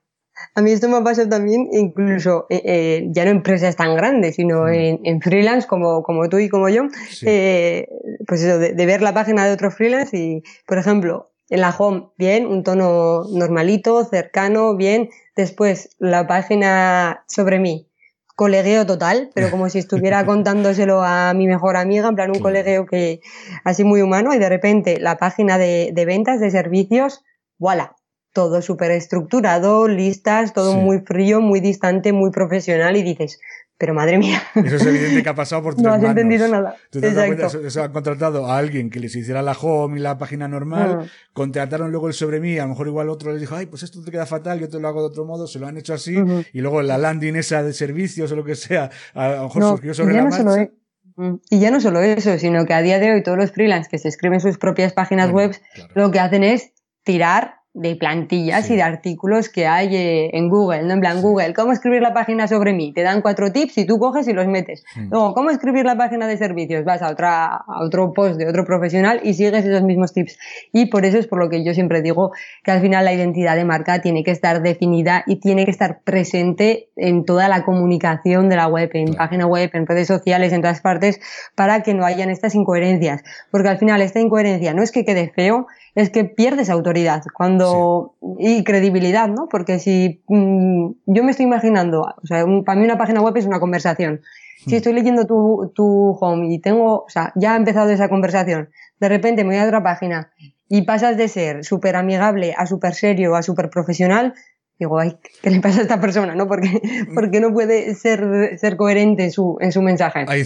A mí esto me ha pasado también incluso eh, eh, ya no empresas tan grandes, sino mm. en, freelance como, como tú y como yo, eh, pues eso, de, de, ver la página de otro freelance y, por ejemplo, en la home, bien, un tono normalito, cercano, bien. Después, la página sobre mí, colegueo total, pero como si estuviera [LAUGHS] contándoselo a mi mejor amiga, en plan un colegueo que así muy humano, y de repente la página de, de ventas, de servicios, voilà, todo súper estructurado, listas, todo muy frío, muy distante, muy profesional, y dices, pero madre mía. Eso es evidente que ha pasado por [LAUGHS] tres No has entendido nada. ¿Tú te Exacto. Cuenta? Se han contratado a alguien que les hiciera la home y la página normal, ah. contrataron luego el sobre mí, a lo mejor igual otro les dijo, ay, pues esto te queda fatal, yo te lo hago de otro modo, se lo han hecho así, y luego la landing esa de servicios o lo que sea, a lo mejor surgió sobre la marcha. Mm. y ya no solo eso, sino que a día de hoy todos los freelance que se escriben sus propias páginas web, lo que hacen es tirar de plantillas y de artículos que hay eh, en Google, ¿no? En plan, Google, ¿cómo escribir la página sobre mí? Te dan cuatro tips y tú coges y los metes. Luego, ¿cómo escribir la página de servicios? Vas a, otra, a otro post de otro profesional y sigues esos mismos tips. Y por eso es por lo que yo siempre digo que al final la identidad de marca tiene que estar definida y tiene que estar presente en toda la comunicación de la web, en página web, en redes sociales, en todas partes, para que no hayan estas incoherencias. Porque al final esta incoherencia no es que quede feo, es que pierdes autoridad cuando y credibilidad, ¿no? Porque si mm, yo me estoy imaginando, o sea, para mí una página web es una conversación. Si hmm. estoy leyendo tu, tu home y tengo, o sea, ya ha empezado esa conversación, de repente me voy a otra página y pasas de ser súper amigable a súper serio a súper profesional, digo, ay, ¿qué le pasa a esta persona? ¿no? Porque, mm. porque no puede ser, ser coherente en su, en su mensaje. Ahí,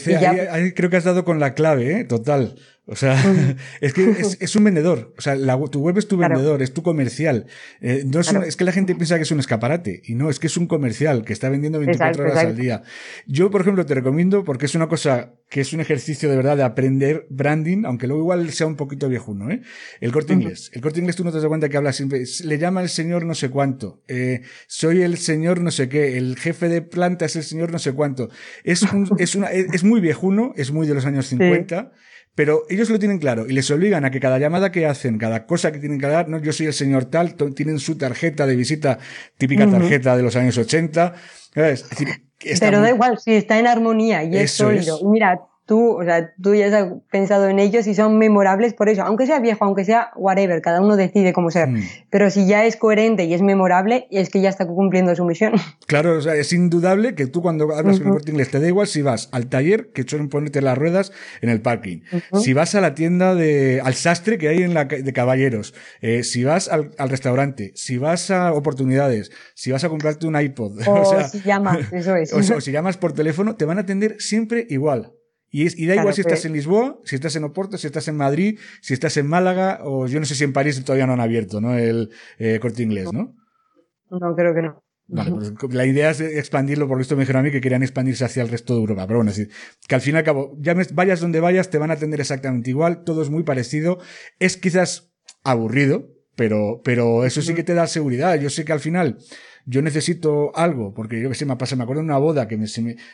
ahí, creo que has dado con la clave, ¿eh? total. O sea, [LAUGHS] es que [LAUGHS] es, un vendedor. O sea, tu web es tu vendedor, es tu comercial. Eh, no es, que la gente piensa que es un escaparate. Y no, es que es un comercial que está vendiendo 24 horas al día. Yo, por ejemplo, te recomiendo porque es una cosa que es un ejercicio de verdad de aprender branding, aunque luego igual sea un poquito viejuno, ¿eh? El corte inglés. El corte inglés tú no te das cuenta que habla siempre, le llama el señor no sé cuánto, eh, soy el señor no sé qué, el jefe de planta es el señor no sé cuánto. Es un, es una, es, muy viejuno, es muy de los años 50. Pero ellos lo tienen claro y les obligan a que cada llamada que hacen, cada cosa que tienen que dar, no, yo soy el señor tal, tienen su tarjeta de visita, típica tarjeta de los años 80. Es decir, Pero da igual, si está en armonía y es sólido. Mira, tú, o sea, tú ya has pensado en ellos y son memorables por eso, aunque sea viejo, aunque sea whatever, cada uno decide cómo ser, mm. pero si ya es coherente y es memorable, es que ya está cumpliendo su misión. [LAUGHS] Claro, o sea, es indudable que tú cuando hablas con el corte inglés te da igual si vas al taller que suelen ponerte las ruedas en el parking, si vas a la tienda de, al sastre que hay en la de caballeros, eh, si vas al, al, restaurante, si vas a oportunidades, si vas a comprarte un iPod, [LAUGHS] o, sea, si llamas, eso es. o si llamas por teléfono, te van a atender siempre igual. Y, da igual si estás en Lisboa, si estás en Oporto, si estás en Madrid, si estás en Málaga, o yo no sé si en París todavía no han abierto, ¿no? El eh, corte inglés, ¿no? No, creo que no. Vale, pues la idea es expandirlo, por esto me dijeron a mí que querían expandirse hacia el resto de Europa. Pero bueno, así, que al fin y al cabo, ya vayas donde vayas, te van a atender exactamente igual, todo es muy parecido. Es quizás aburrido, pero, pero eso sí que te da seguridad. Yo sé que al final, yo necesito algo, porque yo que sé, me pasa, me acuerdo de una boda que me,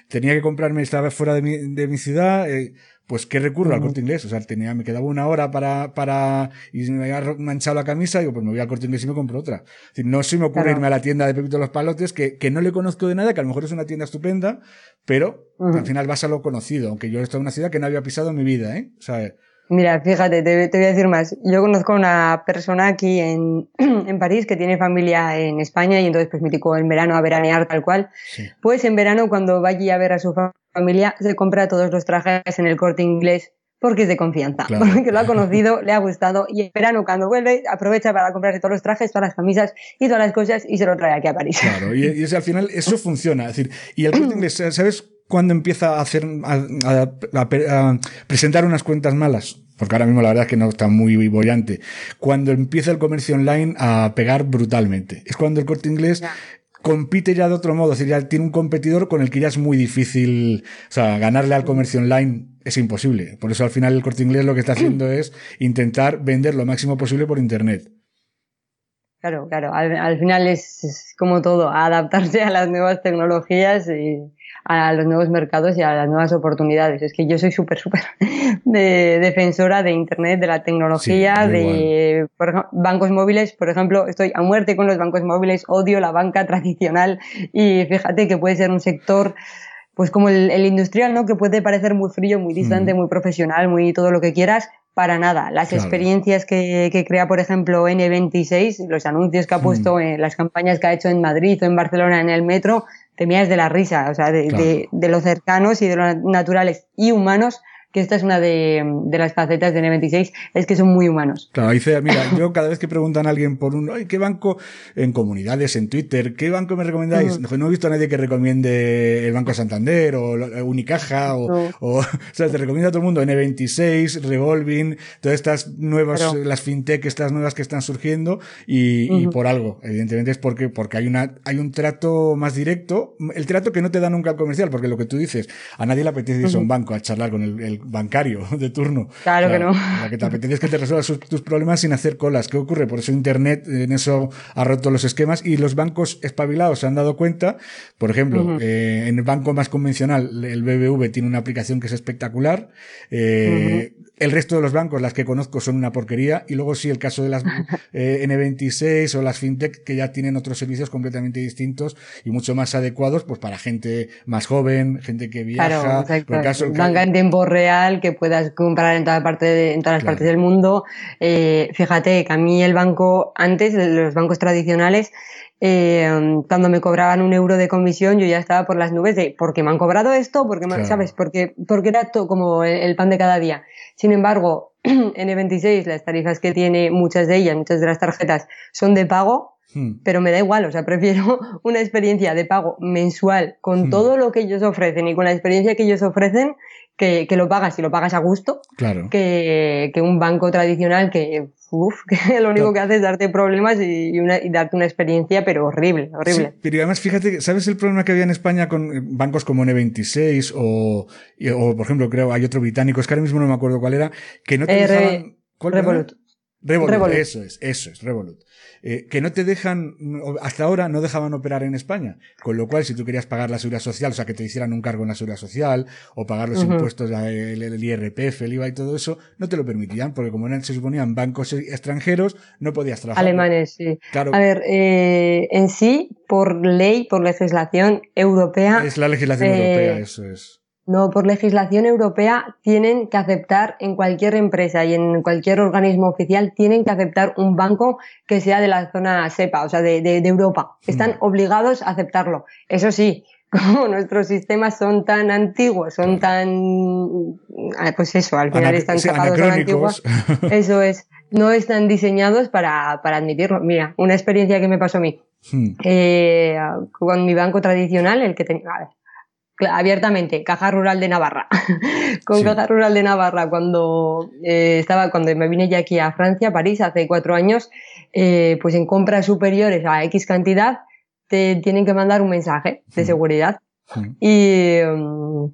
tenía que comprarme, estaba fuera de mi, de mi ciudad, eh, pues ¿qué recurro al corte inglés? O sea, tenía, me quedaba una hora para, para, y me había manchado la camisa, y digo, pues me voy al corte inglés y me compro otra. Es decir, no se me ocurre irme a la tienda de Pepito los Palotes, que, que no le conozco de nada, que a lo mejor es una tienda estupenda, pero al final vas a lo conocido, aunque yo he estado en una ciudad que no había pisado en mi vida, ¿eh? O sea, Mira, fíjate, te, voy a decir más. Yo conozco a una persona aquí en, [CLEARS THROAT] en, París que tiene familia en España y entonces pues me en verano a veranear tal cual. Pues en verano cuando va allí a ver a su familia se compra todos los trajes en el corte inglés porque es de confianza, [LAUGHS] porque lo ha conocido, le ha gustado y en verano cuando vuelve aprovecha para comprarse todos los trajes, todas las camisas y todas las cosas y se lo trae aquí a París. Claro, y, y al final eso [LAUGHS] funciona. Es decir, y el corte inglés, ¿sabes cuando empieza a hacer, a, presentar unas cuentas malas? Porque ahora mismo la verdad es que no está muy bollante. Cuando empieza el comercio online a pegar brutalmente. Es cuando el corte inglés compite ya de otro modo. Es decir, ya tiene un competidor con el que ya es muy difícil, o sea, ganarle al comercio online es imposible. Por eso al final el corte inglés lo que está haciendo es intentar vender lo máximo posible por internet. Claro, claro. Al, final es, como todo, adaptarse a las nuevas tecnologías y, a los nuevos mercados y a las nuevas oportunidades. Es que yo soy súper, súper [LAUGHS] de defensora de Internet, de la tecnología, de bancos móviles. Por ejemplo, estoy a muerte con los bancos móviles, odio la banca [LAUGHS] tradicional y fíjate que puede ser un sector pues como el, industrial, ¿no? Que puede parecer muy frío, muy distante, mm. muy profesional, muy todo lo que quieras, para nada. Las experiencias que, que, crea, por ejemplo, N26, los anuncios que ha mm. puesto, las campañas que ha hecho en Madrid o en Barcelona en el metro, te miras de la risa, o sea, de, de, de los cercanos y de los naturales y humanos que esta es una de, de, las facetas de N26, es que son muy humanos. Claro, dice, mira, [LAUGHS] yo cada vez que preguntan a alguien por un, Ay, ¿qué banco en comunidades, en Twitter, qué banco me recomendáis? No he visto a nadie que recomiende el Banco Santander o Unicaja o, [LAUGHS] o, sea, te recomienda a todo el mundo N26, Revolving, todas estas nuevas, las fintech, estas nuevas que están surgiendo y, y, por algo, evidentemente es porque, porque hay una, hay un trato más directo, el trato que no te da nunca el comercial, porque lo que tú dices, a nadie le apetece irse a un banco a charlar con el bancario de turno. Claro que no. La que te apetece es que te resuelvas tus problemas sin hacer colas. ¿Qué ocurre? Por eso Internet en eso ha roto los esquemas y los bancos espabilados se han dado cuenta. Por ejemplo, eh, en el banco más convencional, el BBV tiene una aplicación que es espectacular. Eh, el resto de los bancos, las que conozco, son una porquería. Y luego sí, el caso de las [LAUGHS] eh, N26 o las FinTech, que ya tienen otros servicios completamente distintos y mucho más adecuados, pues para gente más joven, gente que viaja. Claro, exacto. Banca en tiempo real, que puedas comprar en, toda parte en todas las partes del mundo. Eh, fíjate que a mí el banco, antes, los bancos tradicionales, eh, cuando me cobraban un euro de comisión, yo ya estaba por las nubes de ¿por qué me han cobrado esto? ¿Por qué ¿Sabes? Porque, porque era todo como el pan de cada día. Sin embargo, [CLEARS THROAT] N26, las tarifas que tiene, muchas de ellas, muchas de las tarjetas son de pago, hmm. pero me da igual, o sea, prefiero [LAUGHS] una experiencia de pago mensual con hmm. todo lo que ellos ofrecen y con la experiencia que ellos ofrecen que, lo pagas y lo pagas a gusto, claro. que, un banco tradicional que, uf, [LAUGHS] que lo único que hace es darte problemas y, darte una experiencia, pero horrible, horrible. pero además, fíjate, ¿sabes el problema que había en España con bancos como N26 o, o por ejemplo, creo hay otro británico, es que ahora mismo no me acuerdo cuál era, que no te dejaban... Revolut. Revolut, eso es, eso es, Revolut. Eh, que no te dejan, hasta ahora no dejaban operar en España. Con lo cual, si tú querías pagar la seguridad social, o sea, que te hicieran un cargo en la seguridad social, o pagar los impuestos, el, el, IRPF, el IVA y todo eso, no te lo permitían, porque como se suponían bancos extranjeros, no podías trabajar. Alemanes, sí. Claro. A ver, eh, en sí, por ley, por legislación europea. Es la legislación europea, eh, eso es. No, por legislación europea tienen que aceptar en cualquier empresa y en cualquier organismo oficial tienen que aceptar un banco que sea de la zona SEPA, o sea, de, de, Europa. Están obligados a aceptarlo. Eso sí, [LAUGHS] como nuestros sistemas son tan antiguos, son tan, ah, pues eso, al final están sacados tan antiguos, eso es, no están diseñados para, para admitirlo. Mira, una experiencia que me pasó a mí. Hmm. Eh, con mi banco tradicional, el que tenía, abiertamente, Caja Rural de Navarra. [LAUGHS] Con Caja Rural de Navarra, cuando eh, estaba, cuando me vine ya aquí a Francia, París, hace cuatro años, eh, pues en compras superiores a X cantidad, te tienen que mandar un mensaje de seguridad. Y, mm,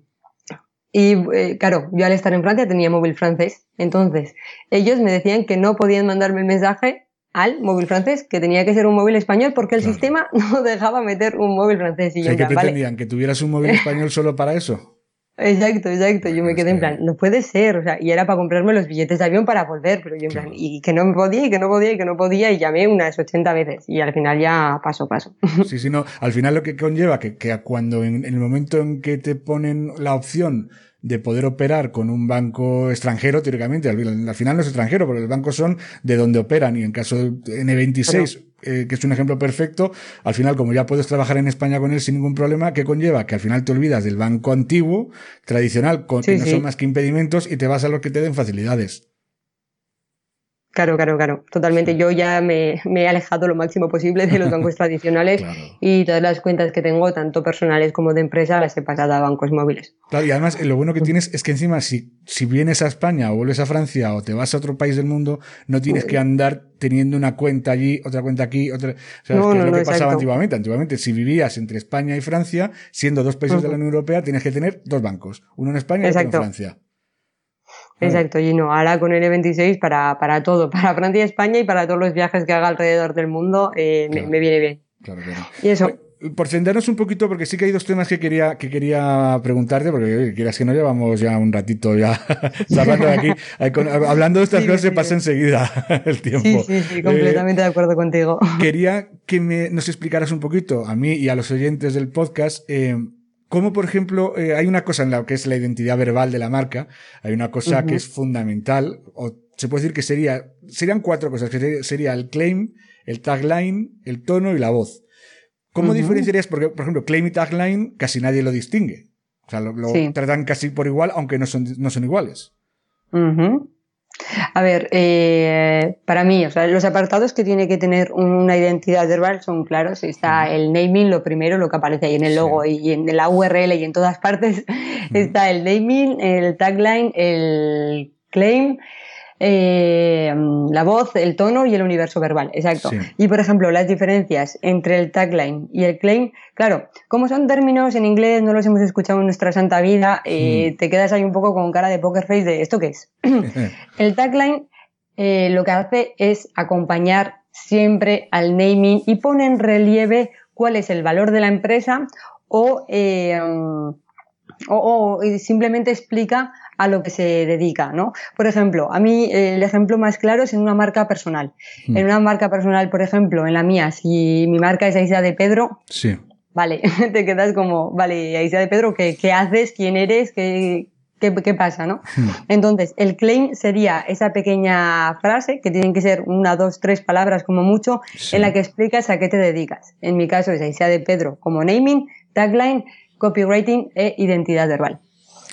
y eh, claro, yo al estar en Francia tenía móvil francés. Entonces, ellos me decían que no podían mandarme el mensaje al móvil francés, que tenía que ser un móvil español porque el sistema [LAUGHS] no dejaba meter un móvil francés. Y yo ¿Qué pretendían? ¿Que tuvieras un móvil español solo para eso? Exacto, exacto. Yo me quedé en plan, no puede ser. O sea, y era para comprarme los billetes de avión para volver, pero yo en plan, y que no me podía, y que no podía, y que no podía, y llamé unas 80 veces. Y al final ya paso, paso. [LAUGHS] Sí, sí, no. Al final lo que conlleva que, que cuando en el momento en que te ponen la opción de poder operar con un banco extranjero, teóricamente. Al, final no es extranjero, porque los bancos son de donde operan. Y en caso de N26, eh, que es un ejemplo perfecto, al final, como ya puedes trabajar en España con él sin ningún problema, ¿qué conlleva? Que al final te olvidas del banco antiguo, tradicional, con, que no son más que impedimentos, y te vas a los que te den facilidades. Claro, claro, claro, totalmente. Yo ya me, he alejado lo máximo posible de los [LAUGHS] bancos tradicionales y todas las cuentas que tengo, tanto personales como de empresa, las he pasado a bancos móviles. Claro, y además lo bueno que tienes es que encima si, si vienes a España o vuelves a Francia o te vas a otro país del mundo, no tienes que andar teniendo una cuenta allí, otra cuenta aquí, otra... O sea, es, lo que pasaba antiguamente. Antiguamente, si vivías entre España y Francia, siendo dos países de la Unión Europea, tienes que tener dos bancos, uno en España y otro en Francia. Exacto, y no, ahora con N26 para, para todo, [LAUGHS] para Francia y España y para todos los viajes que haga alrededor del mundo, eh, me, viene bien. Claro, claro. Y eso. Por centrarnos un poquito, porque sí que hay dos temas que quería, que quería preguntarte, porque quieras que no llevamos ya un ratito ya [LAUGHS] hablando de aquí. [LAUGHS] Hablando de estas cosas se pasa enseguida el tiempo. Sí, sí, sí, completamente de acuerdo contigo. Quería que me, nos explicaras un poquito, a mí y a los oyentes del podcast, eh, como por ejemplo, eh, hay una cosa en la que es la identidad verbal de la marca, hay una cosa que es fundamental, o se puede decir que sería, serían cuatro cosas, que sería el claim, el tagline, el tono y la voz. ¿Cómo diferenciarías? Porque, por ejemplo, claim y tagline casi nadie lo distingue. O sea, lo, tratan casi por igual, aunque no son, no son iguales. A ver, eh, para mí, o sea, los apartados que tiene que tener una identidad verbal son claros. Está el naming, lo primero, lo que aparece ahí en el logo y en la URL y en todas partes. [LAUGHS] Está el naming, el tagline, el claim, eh, la voz, el tono y el universo verbal, exacto. Y por ejemplo, las diferencias entre el tagline y el claim, claro, como son términos en inglés, no los hemos escuchado en nuestra santa vida, eh, hmm. te quedas ahí un poco con cara de poker face de ¿esto qué es? [LAUGHS] [LAUGHS] el tagline eh, lo que hace es acompañar siempre al naming y pone en relieve cuál es el valor de la empresa o, o simplemente explica a lo que se dedica, ¿no? Por ejemplo, a mí el ejemplo más claro es en una marca personal. Hmm. En una marca personal, por ejemplo, en la mía, si mi marca es Aisa de Pedro, sí. vale, [LAUGHS] te quedas como, vale, Aisa de Pedro, ¿qué, qué haces? ¿Quién eres? ¿Qué, qué, qué pasa, no? Hmm. Entonces, el claim sería esa pequeña frase, que tienen que ser una, dos, tres palabras como mucho, en la que explicas a qué te dedicas. En mi caso es Aisa de Pedro como naming, tagline, copywriting e identidad verbal.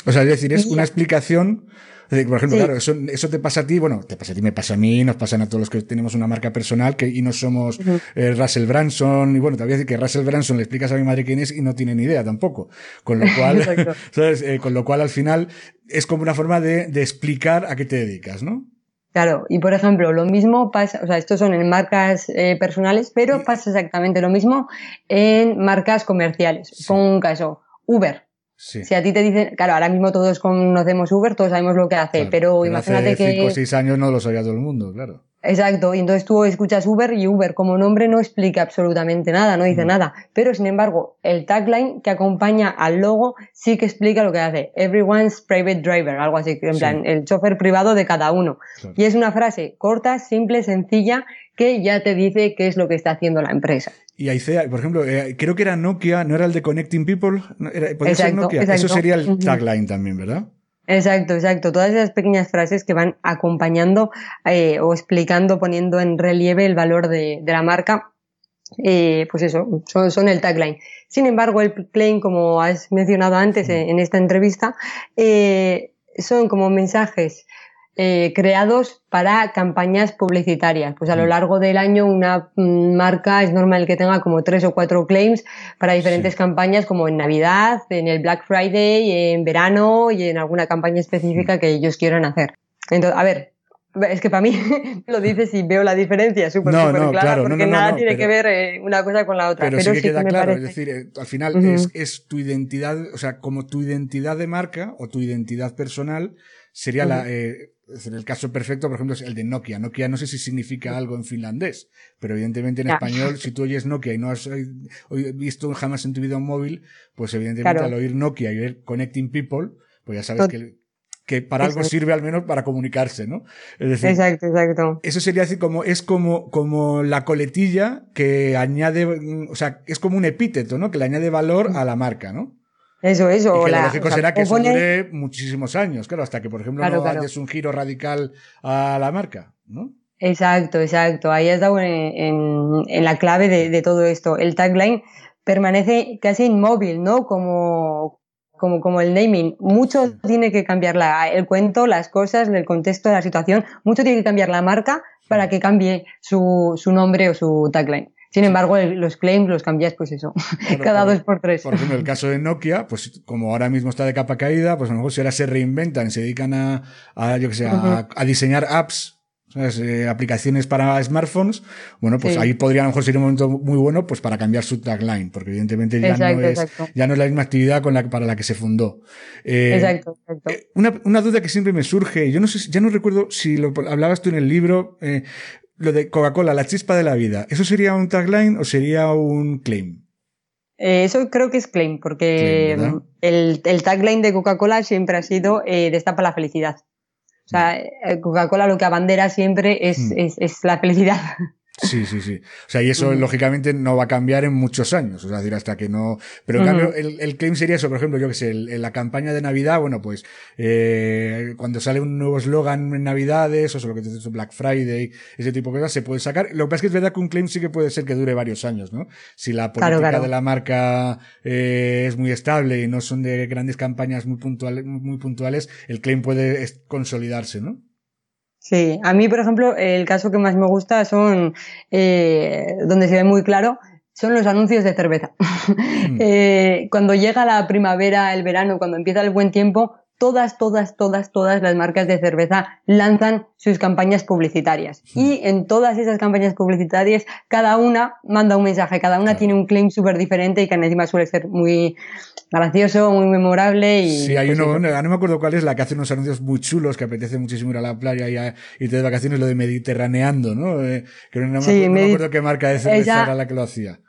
O sea, es decir, es una explicación. Por ejemplo, claro, eso, eso, te pasa a ti, bueno, te pasa a ti, me pasa a mí, nos pasan a todos los que tenemos una marca personal que, y no somos eh, Russell Branson. Y bueno, te voy a decir que Russell Branson le explicas a mi madre quién es y no tiene ni idea tampoco. Con lo [LAUGHS] cual, [LAUGHS] ¿sabes? Eh, con lo cual al final es como una forma de, de explicar a qué te dedicas, ¿no? Claro, y por ejemplo, lo mismo pasa, o sea, estos son en marcas eh, personales, pero pasa exactamente lo mismo en marcas comerciales. Pongo un caso, Uber. Si a ti te dicen, claro, ahora mismo todos conocemos Uber, todos sabemos lo que hace, pero, imagínate que. Hace 5 o 6 años no lo sabía todo el mundo, claro. Exacto, y entonces tú escuchas Uber y Uber como nombre no explica absolutamente nada, no dice nada. Pero sin embargo, el tagline que acompaña al logo sí que explica lo que hace. Everyone's private driver, algo así, en plan, el chofer privado de cada uno. Y es una frase corta, simple, sencilla, que ya te dice qué es lo que está haciendo la empresa. Y Aicea, por ejemplo, eh, creo que era Nokia, ¿no era el de Connecting People? ¿Podría ser Nokia? Eso sería el tagline también, ¿verdad? Exacto, exacto. Todas esas pequeñas frases que van acompañando eh, o explicando, poniendo en relieve el valor de, la marca, eh, pues eso, son, el tagline. Sin embargo, el claim, como has mencionado antes en, esta entrevista, son como mensajes eh, creados para campañas publicitarias. Pues a lo mm. largo del año una mm, marca es normal que tenga como tres o cuatro claims para diferentes campañas como en Navidad, en el Black Friday, en verano y en alguna campaña específica que ellos quieran hacer. Entonces, a ver, es que para mí [LAUGHS] lo dices y veo la diferencia súper no, clara porque nada tiene que ver eh, una cosa con la otra. Pero, sí que queda claro, es decir, eh, al final es, es, tu identidad, o sea, como tu identidad de marca o tu identidad personal sería la, eh, en el caso perfecto, por ejemplo, es el de Nokia. Nokia no sé si significa algo en finlandés, pero evidentemente en español, si tú oyes Nokia y no has visto jamás en tu vida un móvil, pues evidentemente al oír Nokia y oír Connecting People, pues ya sabes que, que para algo sirve al menos para comunicarse, ¿no? Es decir, exacto, exacto. Eso sería así como, es como, como la coletilla que añade, o sea, es como un epíteto, ¿no? Que le añade valor a la marca, ¿no? Eso, eso. Y que lo lógico será que eso dure muchísimos años, claro, hasta que, por ejemplo, no haces un giro radical a la marca, ¿no? Exacto, exacto. Ahí has dado en, en, la clave de, de, todo esto. El tagline permanece casi inmóvil, ¿no? Como, como, como el naming. Mucho tiene que cambiar la, el cuento, las cosas, el contexto la situación. Mucho tiene que cambiar la marca para que cambie su, su nombre o su tagline. Sin embargo, los claims los cambias, pues eso, [LAUGHS] cada dos por tres. Por ejemplo, el caso de Nokia, pues como ahora mismo está de capa caída, pues a lo mejor si ahora se reinventan, se dedican a, a yo que sé, a, diseñar apps eh, aplicaciones para smartphones, bueno, pues ahí podría a lo mejor ser un momento muy bueno pues para cambiar su tagline, porque evidentemente ya, no, es, ya no es la misma actividad con la, para la que se fundó. Eh, exacto, exacto. Eh, una, una, duda que siempre me surge, yo no sé, ya no recuerdo si lo hablabas tú en el libro, eh, lo de Coca-Cola, la chispa de la vida, ¿eso sería un tagline o sería un claim? Eh, eso creo que es claim, porque el, tagline de Coca-Cola siempre ha sido eh, destapa la felicidad. O sea, eh, Coca-Cola lo que abandera siempre es, mm. es, es la felicidad. [LAUGHS] Sí, sí, sí. O sea, y eso lógicamente no va a cambiar en muchos años. O sea, decir, hasta que no. Pero en cambio, el, el, claim sería eso, por ejemplo, yo que sé, en la campaña de Navidad, bueno, pues, eh, cuando sale un nuevo eslogan en Navidades, o lo que te dicho Black Friday, ese tipo de cosas, se puede sacar. Lo que pasa es que es verdad que un claim sí que puede ser que dure varios años, ¿no? Si la política de la marca eh, es muy estable y no son de grandes campañas muy puntuales, muy puntuales, el claim puede consolidarse, ¿no? Sí, a mí, por ejemplo, el caso que más me gusta son, eh, donde se ve muy claro, son los anuncios de cerveza. [LAUGHS] Mm. eh, cuando llega la primavera, el verano, cuando empieza el buen tiempo, todas, todas, todas, todas las marcas de cerveza lanzan sus campañas publicitarias. Y en todas esas campañas publicitarias, cada una manda un mensaje, cada una tiene un claim súper diferente y que encima suele ser muy gracioso, muy memorable. Y, sí, hay pues uno, no me acuerdo cuál es, la que hace unos anuncios muy chulos que apetece muchísimo ir a la playa y, a, y te de vacaciones, lo de Mediterraneando, ¿no? Eh, que no, me Sí, acuerdo, no me acuerdo qué marca de cerveza Ella- era la que lo hacía.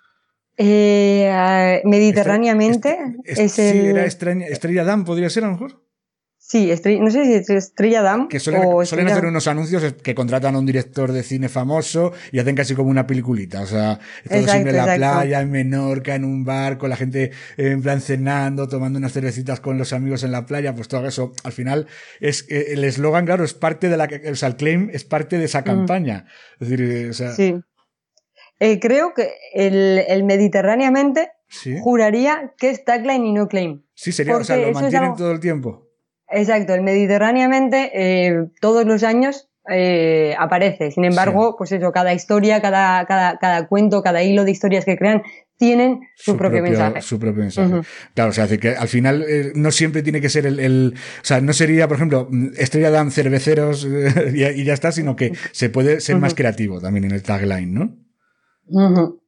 Eh, ah, mediterráneamente Es- es sí, era Estrella, Estrella Damm, podría ser a lo mejor. Sí, estrella- no sé si es Estrella Damm Que suelen, o suelen Estrella- hacer unos anuncios que contratan a un director de cine famoso y hacen casi como una peliculita. O sea, todo Exacto, siempre en la exacto. playa, en Menorca, en un bar, con la gente en plan cenando, tomando unas cervecitas con los amigos en la playa. Pues todo eso, al final, es eh, el eslogan, claro, es parte de la, o sea, el claim es parte de esa campaña. Es decir, eh, o sea, Mm. Sí. Eh, creo que el, el mediterráneamente sí. juraría que es tagline y no claim. Sí, sería, o sea, lo mantienen algo- todo el tiempo. Exacto, el mediterráneamente eh, todos los años eh, aparece. Sin embargo, pues eso, cada historia, cada, cada, cada cuento, cada hilo de historias que crean tienen su, propio, mensaje. Su propio mensaje. Claro, o sea, que al final eh, no siempre tiene que ser el, el- o sea, no sería, por ejemplo, mm, Estrella Dan cerveceros eh, [LAUGHS] y, y ya está, sino que se puede ser más creativo también en el tagline, ¿no? Ujú.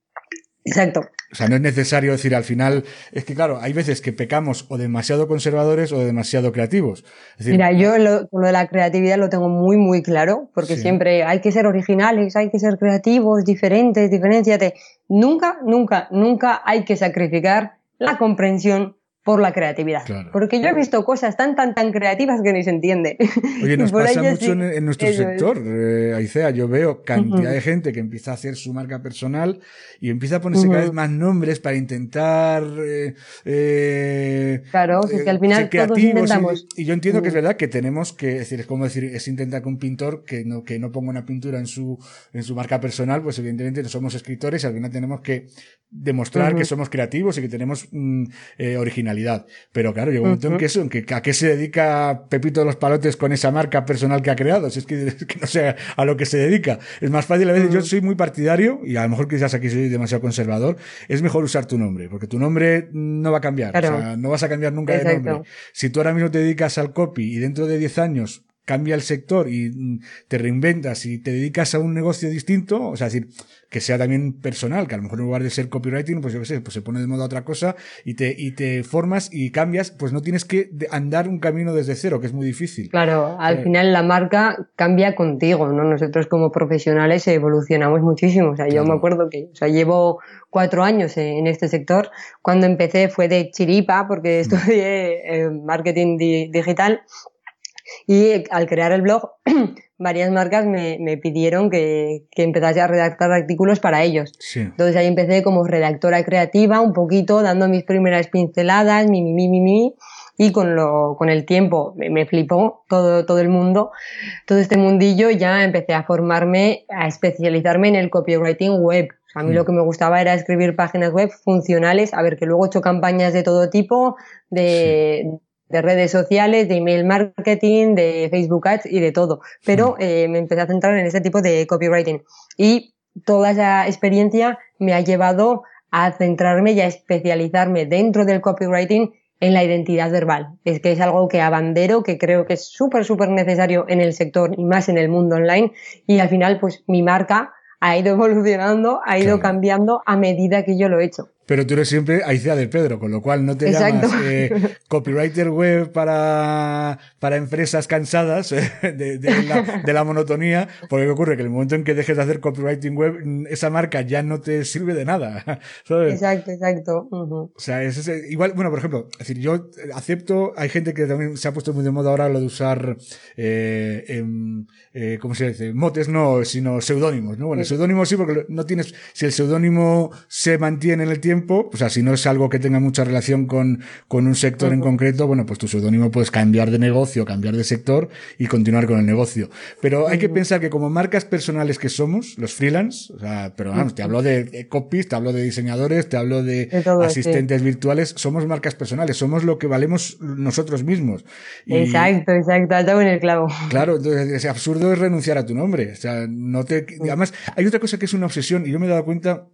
Exacto. O sea, no es necesario decir al final, es que claro, hay veces que pecamos o demasiado conservadores o demasiado creativos. Es decir, Mira, yo lo, lo de la creatividad lo tengo muy, muy claro, porque Sí. siempre hay que ser originales, hay que ser creativos, diferentes, diferenciate. Nunca, nunca, nunca hay que sacrificar la comprensión por la creatividad. Claro. Porque yo he visto cosas tan, tan, tan creativas que ni se entiende. [LAUGHS] Oye, nos pasa mucho sí, en, en nuestro es. sector, eh, Aicea. Yo veo cantidad de gente que empieza a hacer su marca personal y empieza a ponerse cada vez más nombres para intentar. eh, eh, Claro, que, que al final ser todos intentamos. Y, y yo entiendo que es verdad que tenemos que, es decir, es como decir, es intentar que un pintor que no, que no ponga una pintura en su, en su marca personal, pues evidentemente no somos escritores y al final tenemos que demostrar que somos creativos y que tenemos mm, eh, Pero claro, llega un momento en Ujú. que eso, en que a qué se dedica Pepito de los Palotes con esa marca personal que ha creado, si es que, [LAUGHS] es que no sé a lo que se dedica. Es más fácil a veces, yo soy muy partidario, y a lo mejor quizás aquí soy demasiado conservador, es mejor usar tu nombre, porque tu nombre no va a cambiar. Claro. O sea, no vas a cambiar nunca de Exacto. nombre. Si tú ahora mismo te dedicas al copy y dentro de 10 años cambia el sector y mm, te reinventas y te dedicas a un negocio distinto, o sea, es decir, que sea también personal, que a lo mejor en lugar de ser copywriting, pues yo qué sé, pues se pone de moda otra cosa y te, y te formas y cambias, pues no tienes que andar un camino desde cero, que es muy difícil. Claro, al Sí. final la marca cambia contigo, ¿no? Nosotros como profesionales evolucionamos muchísimo. O sea, yo me acuerdo que, o sea, llevo cuatro años en este sector. Cuando empecé fue de chiripa porque estudié eh, marketing di- digital y al crear el blog [CLEARS THROAT] varias marcas me, me pidieron que, que empezase a redactar artículos para ellos. Sí. Entonces ahí empecé como redactora creativa, un poquito, dando mis primeras pinceladas, mi, mi, mi, mi, mi, y con, lo, con el tiempo me, me flipó todo, todo el mundo, todo este mundillo, ya empecé a formarme, a especializarme en el copywriting web. A mí lo que me gustaba era escribir páginas web funcionales, a ver, que luego he hecho campañas de todo tipo, de, de redes sociales, de email marketing, de Facebook Ads y de todo. Pero eh, me empecé a centrar en ese tipo de copywriting. Y toda esa experiencia me ha llevado a centrarme y a especializarme dentro del copywriting en la identidad verbal. Es que es algo que abandero, que creo que es súper, súper necesario en el sector y más en el mundo online. Y al final, pues mi marca ha ido [LAUGHS] evolucionando, ha ido Claro. cambiando a medida que yo lo he hecho. Pero tú eres siempre Aicea de Pedro, con lo cual no te Exacto. llamas eh, [LAUGHS] copywriter web para, para empresas cansadas [LAUGHS] eh, de, de la, de la monotonía, porque ¿qué ocurre? Que en el momento en que dejes de hacer copywriting web, mm, esa marca ya no te sirve de nada. [LAUGHS] ¿sabes? Exacto, exacto. Ujú. O sea, es igual, bueno, por ejemplo, es decir, yo acepto, hay gente que también se ha puesto muy de moda ahora lo de usar, eh, em, eh, ¿cómo se dice? Motes no, sino seudónimos, ¿no? Bueno, Sí. seudónimos sí, porque no tienes, si el seudónimo se mantiene en el tiempo, o sea, si no es algo que tenga mucha relación con, con un sector en concreto, bueno, pues tu seudónimo puedes cambiar de negocio, cambiar de sector y continuar con el negocio. Pero hay que pensar que como marcas personales que somos, los freelance, o sea, pero vamos, te hablo de copies, te hablo de diseñadores, te hablo de, todo, sí. asistentes virtuales, somos marcas personales, somos lo que valemos nosotros mismos. Y, Exacto, exacto. Has dado en el clavo. Claro, entonces ese absurdo es renunciar a tu nombre. O sea, no te. Además, hay otra cosa que es una obsesión, y yo me he dado cuenta,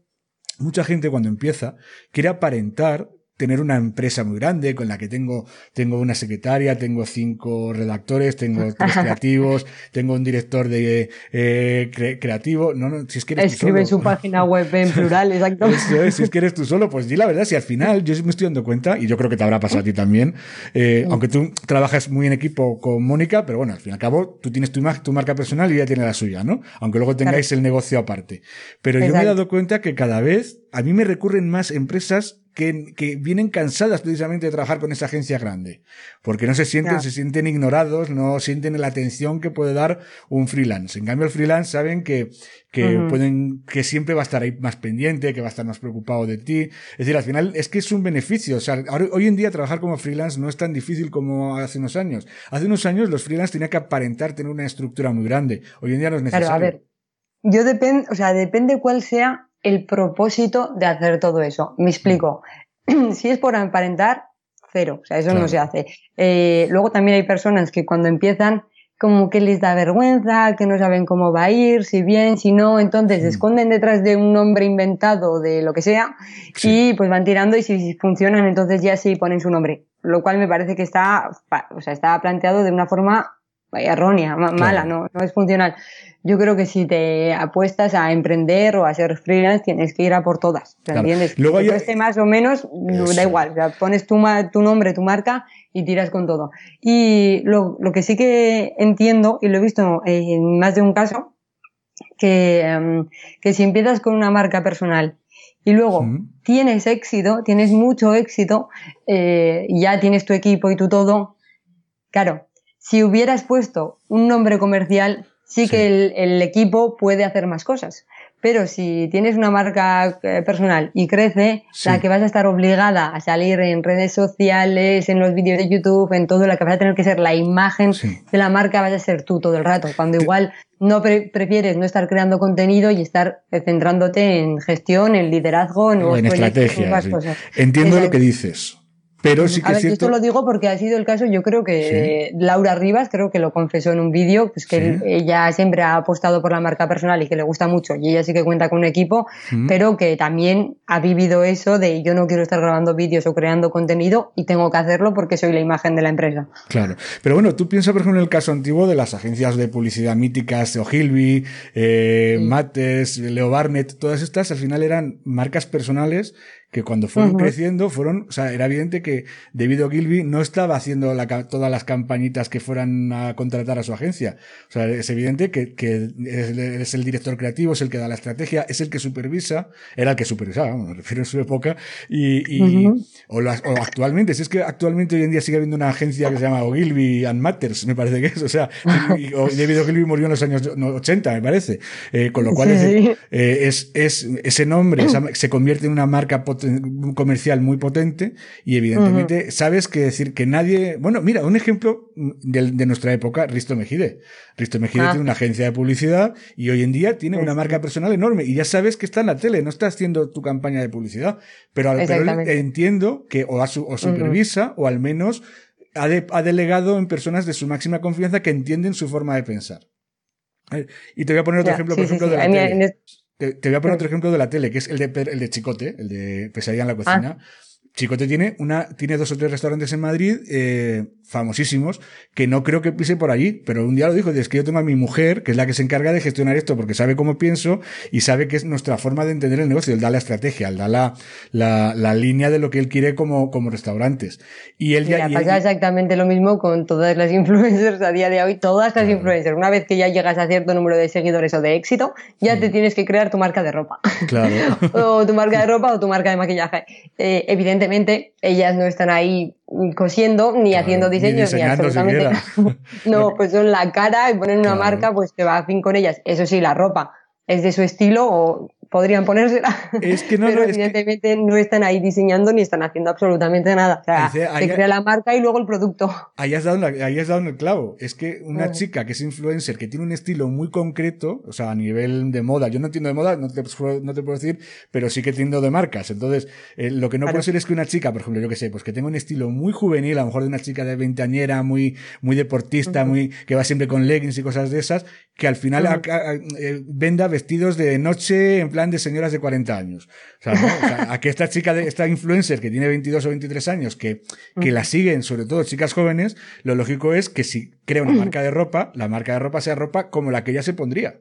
mucha gente cuando empieza quiere aparentar tener una empresa muy grande con la que tengo, tengo una secretaria, tengo cinco redactores, tengo [LAUGHS] tres creativos, tengo un director de eh, creativo. No, no, si es que eres Escribe en su página web en [LAUGHS] plural, exacto. si es que eres tú solo, pues di la verdad, si al final yo me estoy dando cuenta, y yo creo que te habrá pasado a ti también, eh, aunque tú trabajas muy en equipo con Mónica, pero bueno, al fin y al cabo, tú tienes tu, tu marca personal y ella tiene la suya, ¿no? Aunque luego tengáis el negocio aparte. Pero yo me he dado cuenta que cada vez a mí me recurren más empresas que, que, vienen cansadas precisamente de trabajar con esa agencia grande. Porque no se sienten, se sienten ignorados, no sienten la atención que puede dar un freelance. En cambio, el freelance saben que, que pueden, que siempre va a estar ahí más pendiente, que va a estar más preocupado de ti. Es decir, al final es que es un beneficio. O sea, hoy en día trabajar como freelance no es tan difícil como hace unos años. Hace unos años los freelance tenían que aparentar tener una estructura muy grande. Hoy en día no es necesario. Claro, a ver. Yo depende, o sea, depende cuál sea el propósito de hacer todo eso. Me explico. [CLEARS THROAT] si es por aparentar, cero. O sea, eso no se hace. Eh, luego también hay personas que cuando empiezan como que les da vergüenza, que no saben cómo va a ir, si bien, si no, entonces se esconden detrás de un nombre inventado de lo que sea y pues van tirando y si funcionan entonces ya sí ponen su nombre, lo cual me parece que está, o sea, está planteado de una forma errónea, mala, no, no es funcional yo creo que si te apuestas a emprender o a ser freelance, tienes que ir a por todas. ¿Entiendes? Luego hay... más o menos, da igual. pones tu, tu nombre, tu marca y tiras con todo. Y lo, lo, que sí que entiendo, y lo he visto en más de un caso, que, em, que si empiezas con una marca personal y luego tienes éxito, tienes mucho éxito, eh, ya tienes tu equipo y tu todo, claro, si hubieras puesto un nombre comercial, sí, que el, el, equipo puede hacer más cosas. Pero si tienes una marca eh, personal y crece, la que vas a estar obligada a salir en redes sociales, en los vídeos de YouTube, en todo, la que vas a tener que ser la imagen de la marca, vas a ser tú todo el rato. Cuando igual no prefieres no estar creando contenido y estar eh, centrándote en gestión, en liderazgo, en, en estrategia. Entiendo lo que dices. Pero sí que a ver, esto lo digo porque ha sido el caso, yo creo que Laura Rivas, creo que lo confesó en un vídeo, pues que ella siempre ha apostado por la marca personal y que le gusta mucho, y ella sí que cuenta con un equipo, pero que también ha vivido eso de yo no quiero estar grabando vídeos o creando contenido y tengo que hacerlo porque soy la imagen de la empresa. Claro. Pero bueno, tú piensas, por ejemplo, en el caso antiguo de las agencias de publicidad míticas, Ogilvy, eh, Mates, Leo Barnett, todas estas al final eran marcas personales que cuando fueron creciendo fueron, o sea, era evidente que debido a Gilby no estaba haciendo la, todas las campañitas que fueran a contratar a su agencia. O sea, es evidente que, que es, el director creativo, es el que da la estrategia, es el que supervisa, era el que supervisaba, me refiero en su época, y, y o, o, actualmente, si es que actualmente hoy en día sigue habiendo una agencia que se llama Ogilvy and Matters, me parece que es, o sea, y, David Ogilvy murió en los años 80, me parece, eh, con lo cual es, eh, es, es, ese nombre se convierte en una marca potente comercial muy potente y evidentemente sabes que decir que nadie, bueno, mira, un ejemplo de, nuestra época, Risto Mejide. Risto Mejide ah. tiene una agencia de publicidad y hoy en día tiene una marca personal enorme y ya sabes que está en la tele, no está haciendo tu campaña de publicidad, pero, entiendo que o, supervisa o al menos ha, ha delegado en personas de su máxima confianza que entienden su forma de pensar. Y te voy a poner otro ejemplo, por ejemplo, de la tele. Te, voy a poner otro ejemplo de la tele, que es el de, el de Chicote, el de Pesadilla en la cocina. Ah. Chicote tiene una, tiene dos o tres restaurantes en Madrid, eh, famosísimos, que no creo que pise por allí, pero un día lo dijo, es que yo tengo a mi mujer, que es la que se encarga de gestionar esto, porque sabe cómo pienso y sabe que es nuestra forma de entender el negocio, él da la estrategia, él da la, la, la línea de lo que él quiere como, como restaurantes. Y él ya... pasa exactamente lo mismo con todas las [LAUGHS] influencers a día de hoy, todas las influencers. Una vez que ya llegas a cierto número de seguidores o de éxito, ya te tienes que crear tu marca de ropa. Claro. [LAUGHS] o tu marca de [LAUGHS] ropa o tu marca de maquillaje. Eh, evidentemente ellas no están ahí cosiendo ni haciendo diseños ni, absolutamente [LAUGHS] [LAUGHS] no pues son la cara y ponen una marca pues que va a fin con ellas. Eso sí la ropa es de su estilo o podrían ponérsela. Es que no, [LAUGHS] pero evidentemente no están ahí diseñando ni están haciendo absolutamente nada. O sea, se crea la marca y luego el producto. Ahí has dado, ahí has dado en el clavo. Es que una chica que es influencer, que tiene un estilo muy concreto, o sea, a nivel de moda, yo no entiendo de moda, no te, no te puedo decir, pero sí que entiendo de marcas. Entonces, eh, lo que no puede ser es que una chica, por ejemplo, yo que sé, pues que tenga un estilo muy juvenil, a lo mejor de una chica de veinteañera, muy, muy deportista, muy, que va siempre con leggings y cosas de esas, que al final eh, venda vestidos de noche, en plan plan de señoras de 40 años. O sea, ¿no? o sea, a que esta chica, de, esta influencer que tiene 22 o 23 años, que, que la siguen, sobre todo chicas jóvenes, lo lógico es que si crea una marca de ropa, la marca de ropa sea ropa como la que ella se pondría.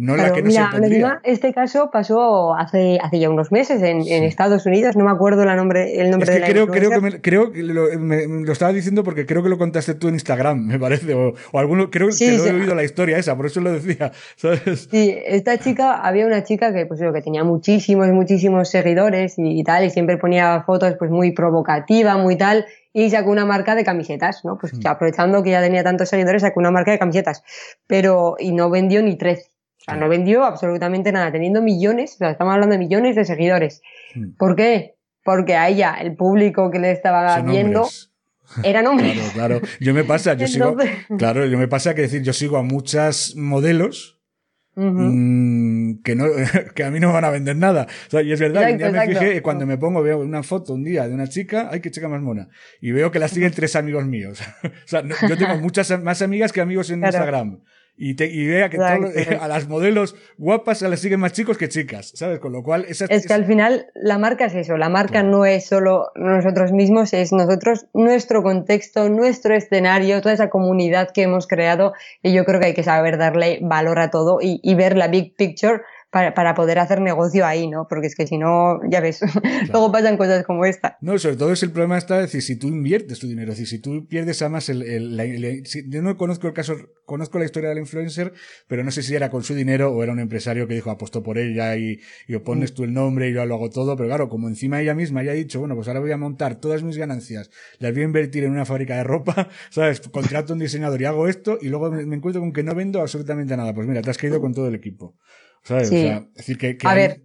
No la que no mira, se encima, este caso pasó hace, hace ya unos meses en, en Estados Unidos, no me acuerdo la nombre, el nombre Es de la creo, creo que, me, creo que lo, me- me lo estaba diciendo porque creo que lo contaste tú en Instagram, me parece, o, o alguno, creo Sí, que lo sí. he oído la historia esa, por eso lo decía, [LAUGHS] ¿sabes? Sí, esta chica, había una chica que, pues, eso, que tenía muchísimos, muchísimos seguidores y, tal, y siempre ponía fotos, pues, muy provocativa, muy tal, y sacó una marca de camisetas, ¿no? Pues, aprovechando que ya tenía tantos seguidores, sacó una marca de camisetas, pero, y no vendió ni 13. Sea, no vendió absolutamente nada, teniendo millones, o sea, estamos hablando de millones de seguidores. Mm. ¿Por qué? Porque a ella, el público que le estaba Son viendo, hombres. eran hombres. [LAUGHS] Claro, claro. Yo me pasa, yo sigo, claro, yo me pasa que decir, yo sigo a muchas modelos mm, que no, [LAUGHS] que a mí no me van a vender nada. O sea, y es verdad, Exacto, me exacto. fijé, cuando me pongo, veo una foto un día de una chica, ay, qué chica más mona. Y veo que la siguen [LAUGHS] tres amigos míos. o sea, no- yo tengo muchas más amigas que amigos en Claro. Instagram. Y, te, y vea que los- a las modelos guapas se las siguen más chicos que chicas, ¿sabes? Con lo cual, esa Es que al final la marca es eso, la marca no es solo nosotros mismos, es nosotros, nuestro contexto, nuestro escenario, toda esa comunidad que hemos creado y yo creo que hay que saber darle valor a todo y, y ver la big picture para, para poder hacer negocio ahí, ¿no? Porque es que si no, ya ves, [LAUGHS] luego pasan cosas como esta. No, sobre todo es el problema está, es decir, si tú inviertes tu dinero, es decir, si tú pierdes además el, el- la- la- si- yo no conozco el caso, conozco la historia del influencer, pero no sé si era con su dinero o era un empresario que dijo apostó por ella y, y pones tú el nombre y yo lo hago todo, pero claro, como encima ella misma ya ha dicho, bueno, pues ahora voy a montar todas mis ganancias, las voy a invertir en una fábrica de ropa, [LAUGHS] ¿sabes? Contrato a un diseñador y hago esto y luego me, me encuentro con que no vendo absolutamente nada. Pues mira, te has caído con todo el equipo. ¿Sabes? Sí. O sea, es decir, que, que A hay- ver,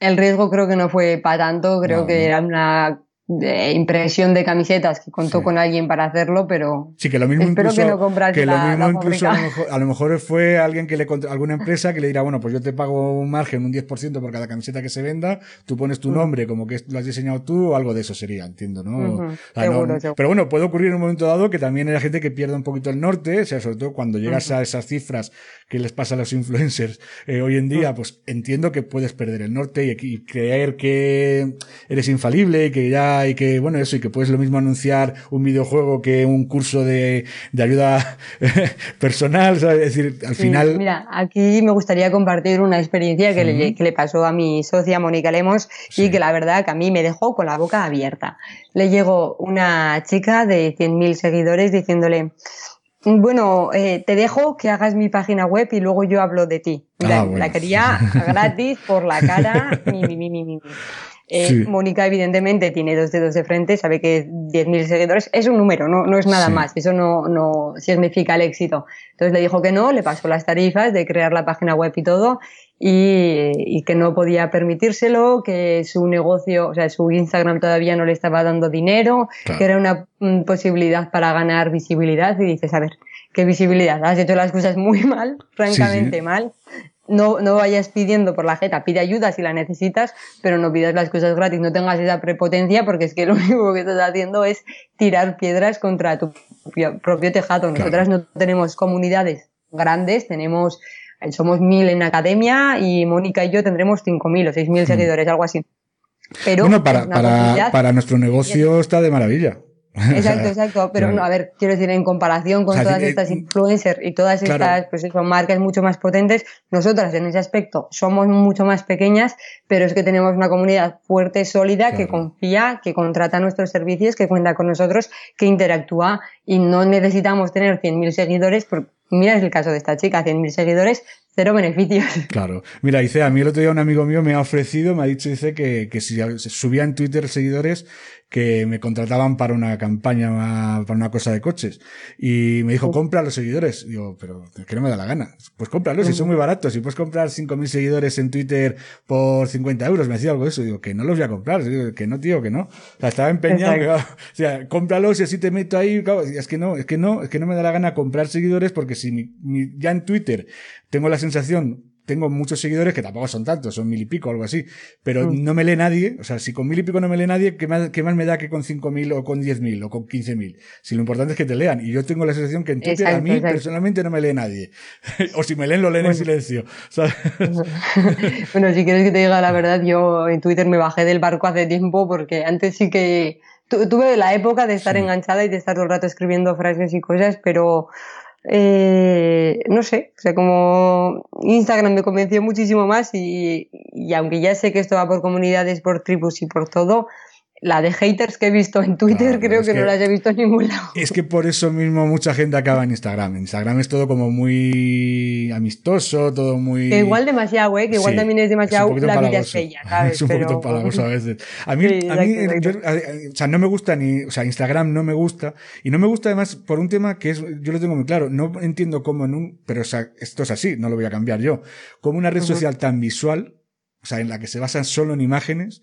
el riesgo creo que no fue para tanto, creo No, que no. era una eh, impresión de camisetas que contó Sí. con alguien para hacerlo, pero Sí, que lo mismo Espero incluso, que no comprase que lo la- mismo la incluso a lo, mejor, a lo mejor fue alguien que le alguna empresa que le dirá, bueno, pues yo te pago un margen, un 10% por cada camiseta que se venda, tú pones tu nombre como que lo has diseñado tú o algo de eso sería, entiendo, ¿no? Ujú, O sea, no- seguro, seguro. Pero bueno, puede ocurrir en un momento dado que también haya gente que pierda un poquito el norte, o sea, sobre todo cuando llegas a esas cifras que les pasa a los influencers eh, hoy en día, pues entiendo que puedes perder el norte y, y creer que eres infalible y que ya, y que, bueno, eso, y que puedes lo mismo anunciar un videojuego que un curso de, de ayuda [LAUGHS] personal, ¿sabes? Es decir, al final. Mira, aquí me gustaría compartir una experiencia que, le, que le pasó a mi socia Mónica Lemos Sí. y que la verdad que a mí me dejó con la boca abierta. Le llegó una chica de 100.000 seguidores diciéndole, bueno, eh, te dejo que hagas mi página web y luego yo hablo de ti. Ah, La, bueno. la quería [LAUGHS] gratis por la cara. mi, mi, mi, mi, mi. Eh, Sí. Mónica, evidentemente, tiene dos dedos de frente, sabe que 10.000 seguidores es un número, no, no es nada Sí. más, eso no, no significa el éxito. Entonces le dijo que no, le pasó las tarifas de crear la página web y todo, y, y que no podía permitírselo, que su negocio, o sea, su Instagram todavía no le estaba dando dinero, Claro. que era una mm, posibilidad para ganar visibilidad, y dices, a ver, ¿qué visibilidad? Has hecho las cosas muy [LAUGHS] mal, francamente sí. mal. No, no vayas pidiendo por la jeta, pide ayuda si la necesitas, pero no pidas las cosas gratis, no tengas esa prepotencia porque es que lo [LAUGHS] único que estás haciendo es tirar piedras contra tu propio, tejado. Nosotras no tenemos comunidades grandes, tenemos, eh, somos mil en academia y Mónica y yo tendremos cinco mil o seis mil seguidores, algo así. Pero Hmm. bueno, para, para, para nuestro negocio está de maravilla. Exacto, [LAUGHS] exacto. Pero Claro. no, a ver, quiero decir, en comparación con O sea, todas eh, estas influencers y todas claro. estas, pues eso, marcas mucho más potentes, nosotras en ese aspecto somos mucho más pequeñas, pero es que tenemos una comunidad fuerte, sólida, que confía, que contrata nuestros servicios, que cuenta con nosotros, que interactúa y no necesitamos tener 100.000 seguidores. Porque, mira, es el caso de esta chica, 100.000 seguidores, cero beneficios. [LAUGHS] Claro. Mira, dice, a mí el otro día un amigo mío me ha ofrecido, me ha dicho, dice que, que si subía en Twitter seguidores, que me contrataban para una campaña, para una cosa de coches. Y me dijo, compra los seguidores. Digo, pero es que no me da la gana. Pues cómpralos, si son muy baratos. Si puedes comprar 5.000 seguidores en Twitter por 50 euros, me decía algo de eso. Digo, que no los voy a comprar. Digo, que no, tío, que no. O sea, estaba empeñado. que, [LAUGHS] o sea, cómpralos y así te meto ahí. Es que no, es que no, es que no me da la gana comprar seguidores porque si mi- mi- ya en Twitter tengo la sensación tengo muchos seguidores que tampoco son tantos, son mil y pico, algo así, pero mm. no me lee nadie, o sea, si con mil y pico no me lee nadie, ¿qué más, qué más me da que con cinco mil o con diez mil o con quince mil? Si lo importante es que te lean. Y yo tengo la sensación que en Twitter a mí personalmente no me lee nadie. [LAUGHS] o si me leen, lo leen en silencio. [LAUGHS] bueno, si quieres que te diga la verdad, yo en Twitter me bajé del barco hace tiempo porque antes sí que tuve la época de estar enganchada y de estar todo el rato escribiendo frases y cosas, pero eh, no sé, o sea, como Instagram me convenció muchísimo más y, y, aunque ya sé que esto va por comunidades, por tribus y por todo, la de haters que he visto en Twitter creo que, no las he visto en ningún lado. Es que por eso mismo mucha gente acaba en Instagram. Instagram es todo como muy amistoso, todo muy... Que igual demasiado, ¿eh? Que igual también es demasiado la vida es ¿sabes? [LAUGHS] Es un poquito palagoso a veces. A mí, [LAUGHS] a mí o sea, no me gusta ni... O sea, Instagram no me gusta. Y no me gusta además por un tema que es... Yo lo tengo muy claro. No entiendo cómo en un... Pero o sea, esto es así, no lo voy a cambiar yo. Como una red social tan visual, o sea, en la que se basan solo en imágenes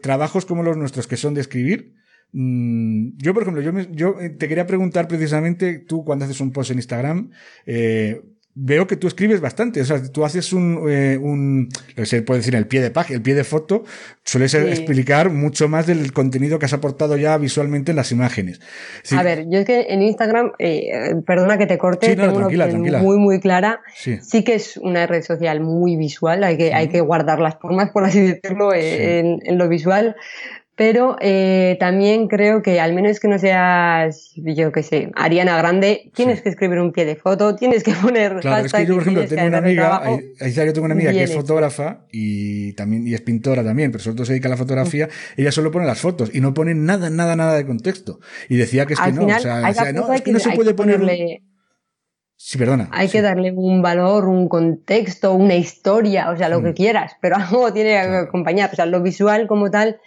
trabajos como los nuestros que son de escribir. Mm, yo, por ejemplo, yo, yo eh, te quería preguntar precisamente, tú cuando haces un post en Instagram, eh, veo que tú escribes bastante. O sea, tú haces un, eh, un lo que se puede decir, el pie de página, el pie de foto, sueles explicar mucho más del contenido que has aportado ya visualmente en las imágenes. A ver, yo es que en Instagram, eh, perdona que te corte, tengo una muy, muy clara. Sí. que es una red social muy visual, hay que, hay que guardar las formas, por así decirlo, en, en lo visual pero eh, también creo que al menos que no seas, yo qué sé, Ariana Grande, tienes que escribir un pie de foto, tienes que poner claro, es que yo, por ejemplo, tengo una amiga, yo tengo una amiga que es fotógrafa y también y es pintora también, pero sobre todo se dedica a la fotografía, ella solo pone las fotos y no pone nada, nada, nada de contexto. Y decía que es que no, o sea, no, es que no se puede ponerle... Sí, perdona. Hay que darle un valor, un contexto, una historia, o sea, lo que mm. quieras, pero [LAUGHS] algo tiene que acompañar. O sea, lo visual como tal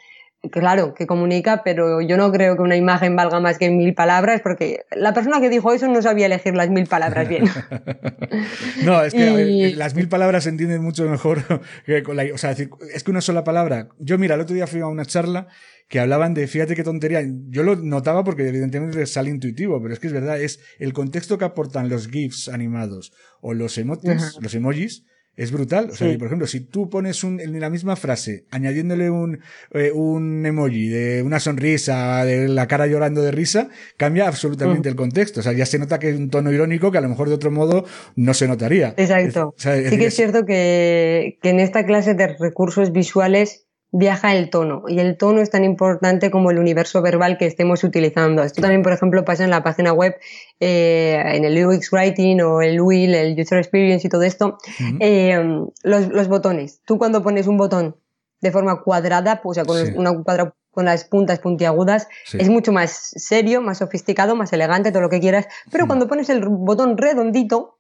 claro, que comunica, pero yo no creo que una imagen valga más que mil palabras, porque la persona que dijo eso no sabía elegir las mil palabras bien. [LAUGHS] no, es que las mil palabras se entienden mucho mejor [LAUGHS] que con la, o sea, es que una sola palabra. Yo, mira, el otro día fui a una charla que hablaban de, fíjate qué tontería, yo lo notaba porque evidentemente sale intuitivo, pero es que es verdad, es el contexto que aportan los GIFs animados o los emotes, los emojis, es brutal. O sea, por ejemplo, si tú pones un, en la misma frase, añadiéndole un, eh, un emoji de una sonrisa, de la cara llorando de risa, cambia absolutamente mm. el contexto. O sea, ya se nota que es un tono irónico que a lo mejor de otro modo no se notaría. Exacto. sí que es cierto que, que en esta clase de recursos visuales viaja el tono y el tono es tan importante como el universo verbal que estemos utilizando. Esto también, por ejemplo, pasa en la página web, eh, en el UX Writing o el UIL, el User Experience y todo esto. eh, los, los, botones. Tú cuando pones un botón de forma cuadrada, pues, o sea, con, una cuadra, con las puntas puntiagudas, es mucho más serio, más sofisticado, más elegante, todo lo que quieras. Pero cuando pones el botón redondito,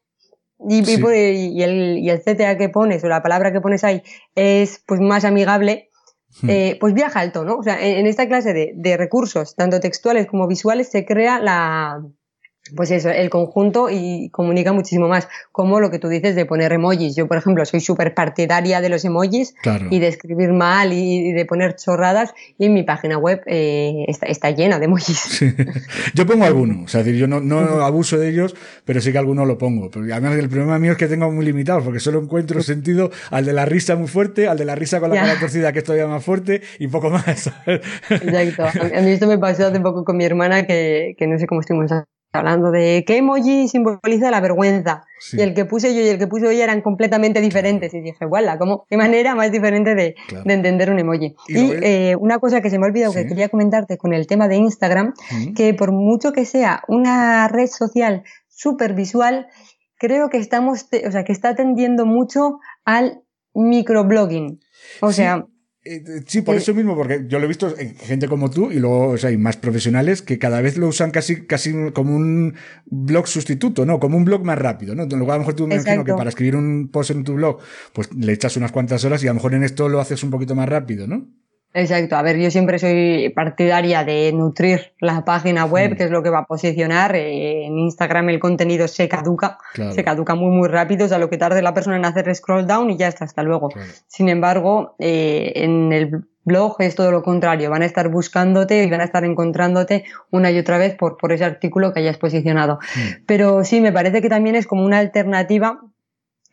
y, y, el, y el CTA que pones o la palabra que pones ahí es pues más amigable. Eh, pues viaja alto, ¿no? O sea, en, esta clase de, de, recursos, tanto textuales como visuales, se crea la, pues eso, el conjunto y comunica muchísimo más. Como lo que tú dices de poner emojis. Yo, por ejemplo, soy súper partidaria de los emojis y de escribir mal y de poner chorradas. Y en mi página web eh, está, está, llena de emojis. [LAUGHS] Yo pongo algunos. O sea, decir, yo no, no abuso de ellos, pero sí que alguno lo pongo. Pero además, el problema mío es que tengo muy limitados, porque solo encuentro sentido al de la risa muy fuerte, al de la risa con la cara torcida que es todavía más fuerte y poco más. Exacto. A mí esto me pasó hace poco con mi hermana que, que no sé cómo estuvimos hablando de qué emoji simboliza la vergüenza. Y el que puse yo y el que puse ella eran completamente diferentes. Y dije, voilà, ¿cómo, qué manera más diferente de, de entender un emoji. Y, eh, una cosa que se me ha olvidado que quería comentarte con el tema de Instagram, que por mucho que sea una red social súper visual, creo que estamos, o sea, que está tendiendo mucho al microblogging. O sea, sí, por eso mismo, porque yo lo he visto en gente como tú y luego o sea, hay más profesionales que cada vez lo usan casi, casi como un blog sustituto, ¿no? Como un blog más rápido, ¿no? Luego a lo mejor tú me imagino que para escribir un post en tu blog, pues le echas unas cuantas horas y a lo mejor en esto lo haces un poquito más rápido, ¿no? Exacto, a ver, yo siempre soy partidaria de nutrir la página web, que es lo que va a posicionar. Eh, en Instagram el contenido se caduca, se caduca muy, muy rápido, o sea, lo que tarde la persona en hacer scroll down y ya está, hasta luego. Sin embargo, eh, en el blog es todo lo contrario, van a estar buscándote y van a estar encontrándote una y otra vez por, por ese artículo que hayas posicionado. Pero sí, me parece que también es como una alternativa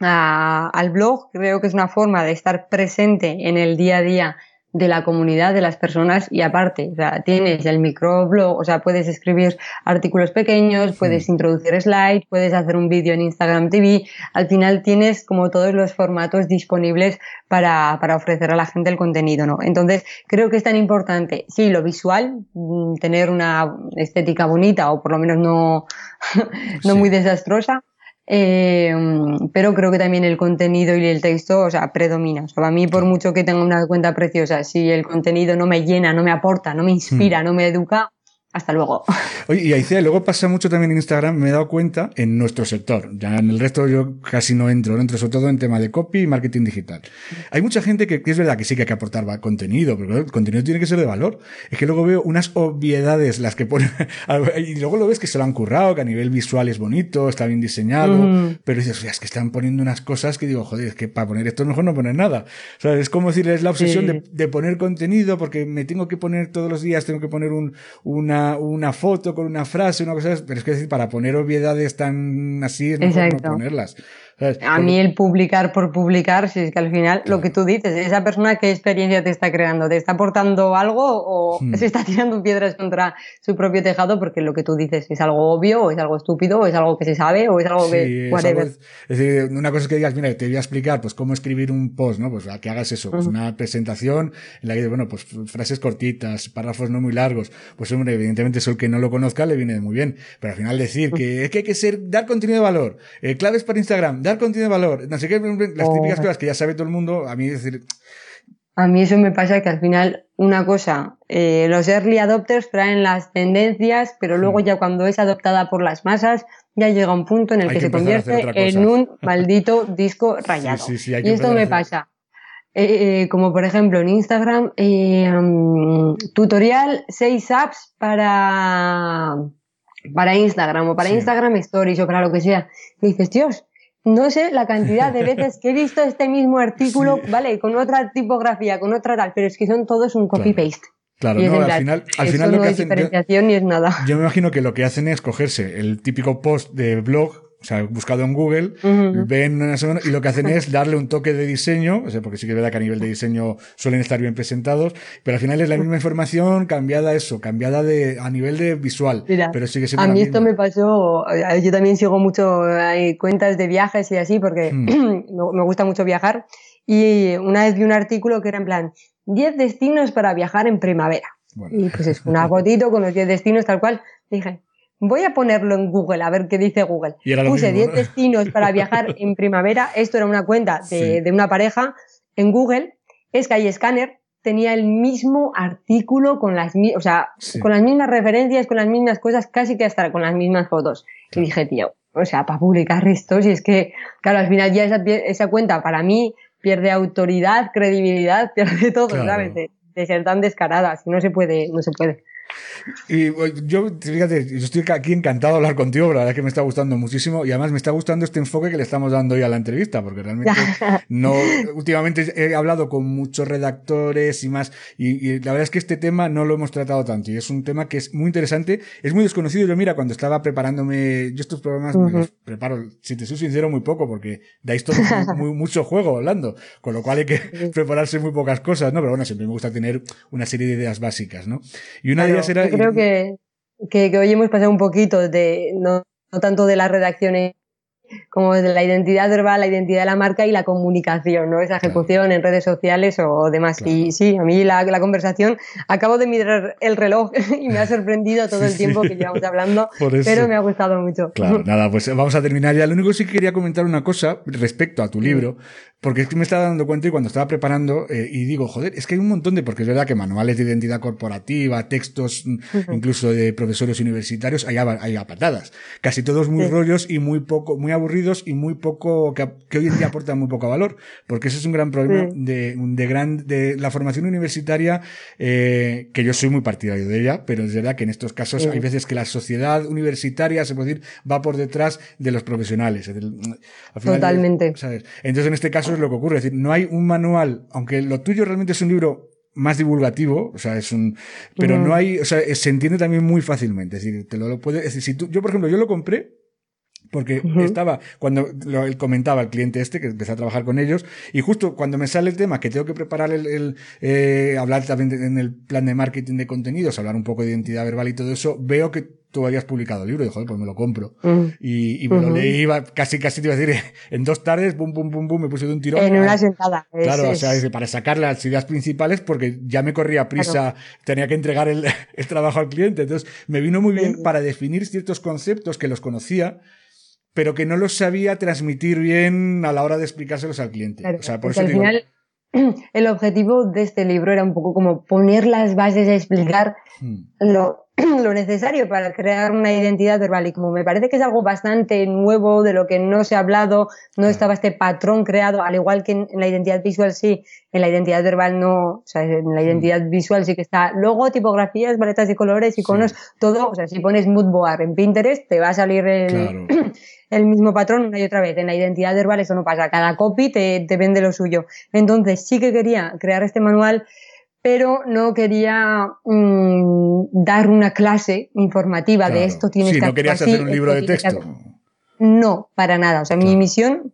al blog, creo que es una forma de estar presente en el día a día de la comunidad, de las personas y aparte, o sea, tienes el microblog, o sea, puedes escribir artículos pequeños, puedes introducir slides, puedes hacer un vídeo en Instagram TV, al final tienes como todos los formatos disponibles para, para ofrecer a la gente el contenido, ¿no? Entonces, creo que es tan importante, sí, lo visual, mm, tener una estética bonita o por lo menos no, [LAUGHS] no muy desastrosa, eh, pero creo que también el contenido y el texto, o sea, predomina. O sea, a mí, por mucho que tenga una cuenta preciosa, si el contenido no me llena, no me aporta, no me inspira, hmm. no me educa, hasta luego. [LAUGHS] Oye, y Aicea, luego pasa mucho también en Instagram, me he dado cuenta, en nuestro sector. Ya en el resto yo casi no entro, no entro sobre todo en tema de copy y marketing digital. Hay mucha gente que, es verdad que sí que hay que aportar contenido, pero el contenido tiene que ser de valor. Es que luego veo unas obviedades las que ponen, [LAUGHS] y luego lo ves que se lo han currado, que a nivel visual es bonito, está bien diseñado, mm. pero dices, es que están poniendo unas cosas que digo, joder, es que para poner esto mejor no poner nada. O sea, es como decir, es la obsesión de, de, poner contenido porque me tengo que poner todos los días, tengo que poner un, una una, foto con una frase, una cosa, pero es que decir, para poner obviedades tan así es mejor no ponerlas. A mí el publicar por publicar, si es que al final lo que tú dices, esa persona qué experiencia te está creando, te está aportando algo o hmm. se está tirando piedras contra su propio tejado porque lo que tú dices es algo obvio o es algo estúpido o es algo que se sabe o es algo que... Es, decir, una cosa es que digas, mira, te voy a explicar pues cómo escribir un post, ¿no? Pues a que hagas eso, pues una presentación en la que, bueno, pues frases cortitas, párrafos no muy largos, pues hombre, evidentemente eso el que no lo conozca le viene muy bien, pero al final decir que es que hay que ser, dar contenido de valor, eh, claves para Instagram, dar contenido de valor, no sé qué, las típicas cosas que ya sabe todo el mundo, a mí decir... A mí eso me pasa que al final, una cosa, eh, los early adopters traen las tendencias, pero luego ya cuando es adoptada por las masas, ya llega un punto en el que, se convierte en un [LAUGHS] maldito disco rayado. y esto me pasa. Eh, eh, como por ejemplo en Instagram, mm, tutorial 6 apps para, para Instagram o para Instagram Stories o para lo que sea. Y dices, Dios, no sé la cantidad de [LAUGHS] veces que he visto este mismo artículo, vale, con otra tipografía, con otra tal, pero es que son todos un copy-paste. Claro, no, al final, al final lo que hacen. Ni es nada. Yo me imagino que lo que hacen es cogerse el típico post de blog o sea, buscado en Google, ven una semana y lo que hacen es darle un toque de diseño, o sea, porque sí que es verdad que a nivel de diseño suelen estar bien presentados, pero al final es la misma información cambiada eso, cambiada de, a nivel de visual. pero sigue siendo a mí esto me pasó, yo también sigo mucho, hay cuentas de viajes y así, porque hmm. [CLEARS THROAT] me gusta mucho viajar, y una vez vi un artículo que era en plan, 10 destinos para viajar en primavera. Y pues es una fotito con los 10 destinos tal cual. Dije, Voy a ponerlo en Google, a ver qué dice Google. Puse 10 destinos para viajar [LAUGHS] en primavera. Esto era una cuenta de, una pareja en Google. Skyscanner tenía el mismo artículo con las, o sea, con las mismas referencias, con las mismas cosas, casi que hasta con las mismas fotos. Y dije, tío, o sea, para publicar esto, si es que, claro, al final ya esa, esa cuenta para mí pierde autoridad, credibilidad, [LAUGHS] pierde todo, ¿sabes? De, de, ser tan descarada, si no se puede, no se puede. Y yo, fíjate, yo estoy aquí encantado de hablar contigo, la verdad es que me está gustando muchísimo y además me está gustando este enfoque que le estamos dando hoy a la entrevista, porque realmente [LAUGHS] no, últimamente he hablado con muchos redactores y más, y, la verdad es que este tema no lo hemos tratado tanto y es un tema que es muy interesante, es muy desconocido. Yo mira, cuando estaba preparándome, yo estos programas me los preparo, si te soy sincero, muy poco, porque dais todo muy, [LAUGHS] mucho juego hablando, con lo cual hay que prepararse muy pocas cosas, ¿no? Pero bueno, siempre me gusta tener una serie de ideas básicas, ¿no? Y una de Yo creo que, que, hoy hemos pasado un poquito de, no, no tanto de las redacciones como de la identidad verbal, la identidad de la marca y la comunicación, ¿no? Esa ejecución en redes sociales o demás. Y sí, a mí la, la, conversación, acabo de mirar el reloj [LAUGHS] y me ha sorprendido todo el tiempo que llevamos hablando, [LAUGHS] pero me ha gustado mucho. Claro, [LAUGHS] nada, pues vamos a terminar ya. Lo único que sí quería comentar una cosa respecto a tu libro, porque es que me estaba dando cuenta y cuando estaba preparando eh, y digo, joder, es que hay un montón de, porque es verdad que manuales de identidad corporativa, textos incluso de profesores universitarios, hay hay a patadas. Casi todos muy rollos y muy poco, muy aburridos y muy poco, que, que, hoy en día aportan muy poco valor, porque ese es un gran problema de, de gran, de la formación universitaria, eh, que yo soy muy partidario de ella, pero es verdad que en estos casos hay veces que la sociedad universitaria, se puede decir, va por detrás de los profesionales. Totalmente. ¿sabes? Entonces, en este caso es lo que ocurre, es decir, no hay un manual, aunque lo tuyo realmente es un libro más divulgativo, o sea, es un, pero no hay, o sea, se entiende también muy fácilmente, es decir, te lo, lo puede, es decir, si tú, yo por ejemplo, yo lo compré Porque estaba, cuando lo, él comentaba el cliente este, que empecé a trabajar con ellos, y justo cuando me sale el tema que tengo que preparar el, el eh, hablar también en el plan de marketing de contenidos, hablar un poco de identidad verbal y todo eso, veo que tú habías publicado el libro y joder, pues me lo compro. Y, y me lo leí, iba, casi, casi te iba a decir, [LAUGHS] en dos tardes, pum, pum, pum, pum, me puse de un tirón. En una sentada. Claro, o sea, para sacar las ideas principales, porque ya me corría prisa, tenía que entregar el, [LAUGHS] el, trabajo al cliente. Entonces, me vino muy bien para definir ciertos conceptos que los conocía, pero que no los sabía transmitir bien a la hora de explicárselos al cliente. Claro, o sea, por eso al digo, final [CLEARS THROAT] el objetivo de este libro era un poco como poner las bases a explicar hmm, lo, [CLEARS THROAT] lo necesario para crear una identidad verbal. Y como me parece que es algo bastante nuevo de lo que no se ha hablado, no estaba este patrón creado, al igual que en, en la identidad visual sí, en la identidad verbal no, o sea, en la identidad visual sí que está logo, tipografías, paletas de colores, iconos, todo, o sea, si pones mood board en Pinterest te va a salir el, Claro. [CLEARS THROAT] el mismo patrón una y otra vez. En la identidad verbal eso no pasa, cada copy te, te vende lo suyo. Entonces sí que quería crear este manual pero no quería mm, dar una clase informativa de esto tienes Sí, que no querías hacer un libro de que texto. No, para nada. O sea, mi misión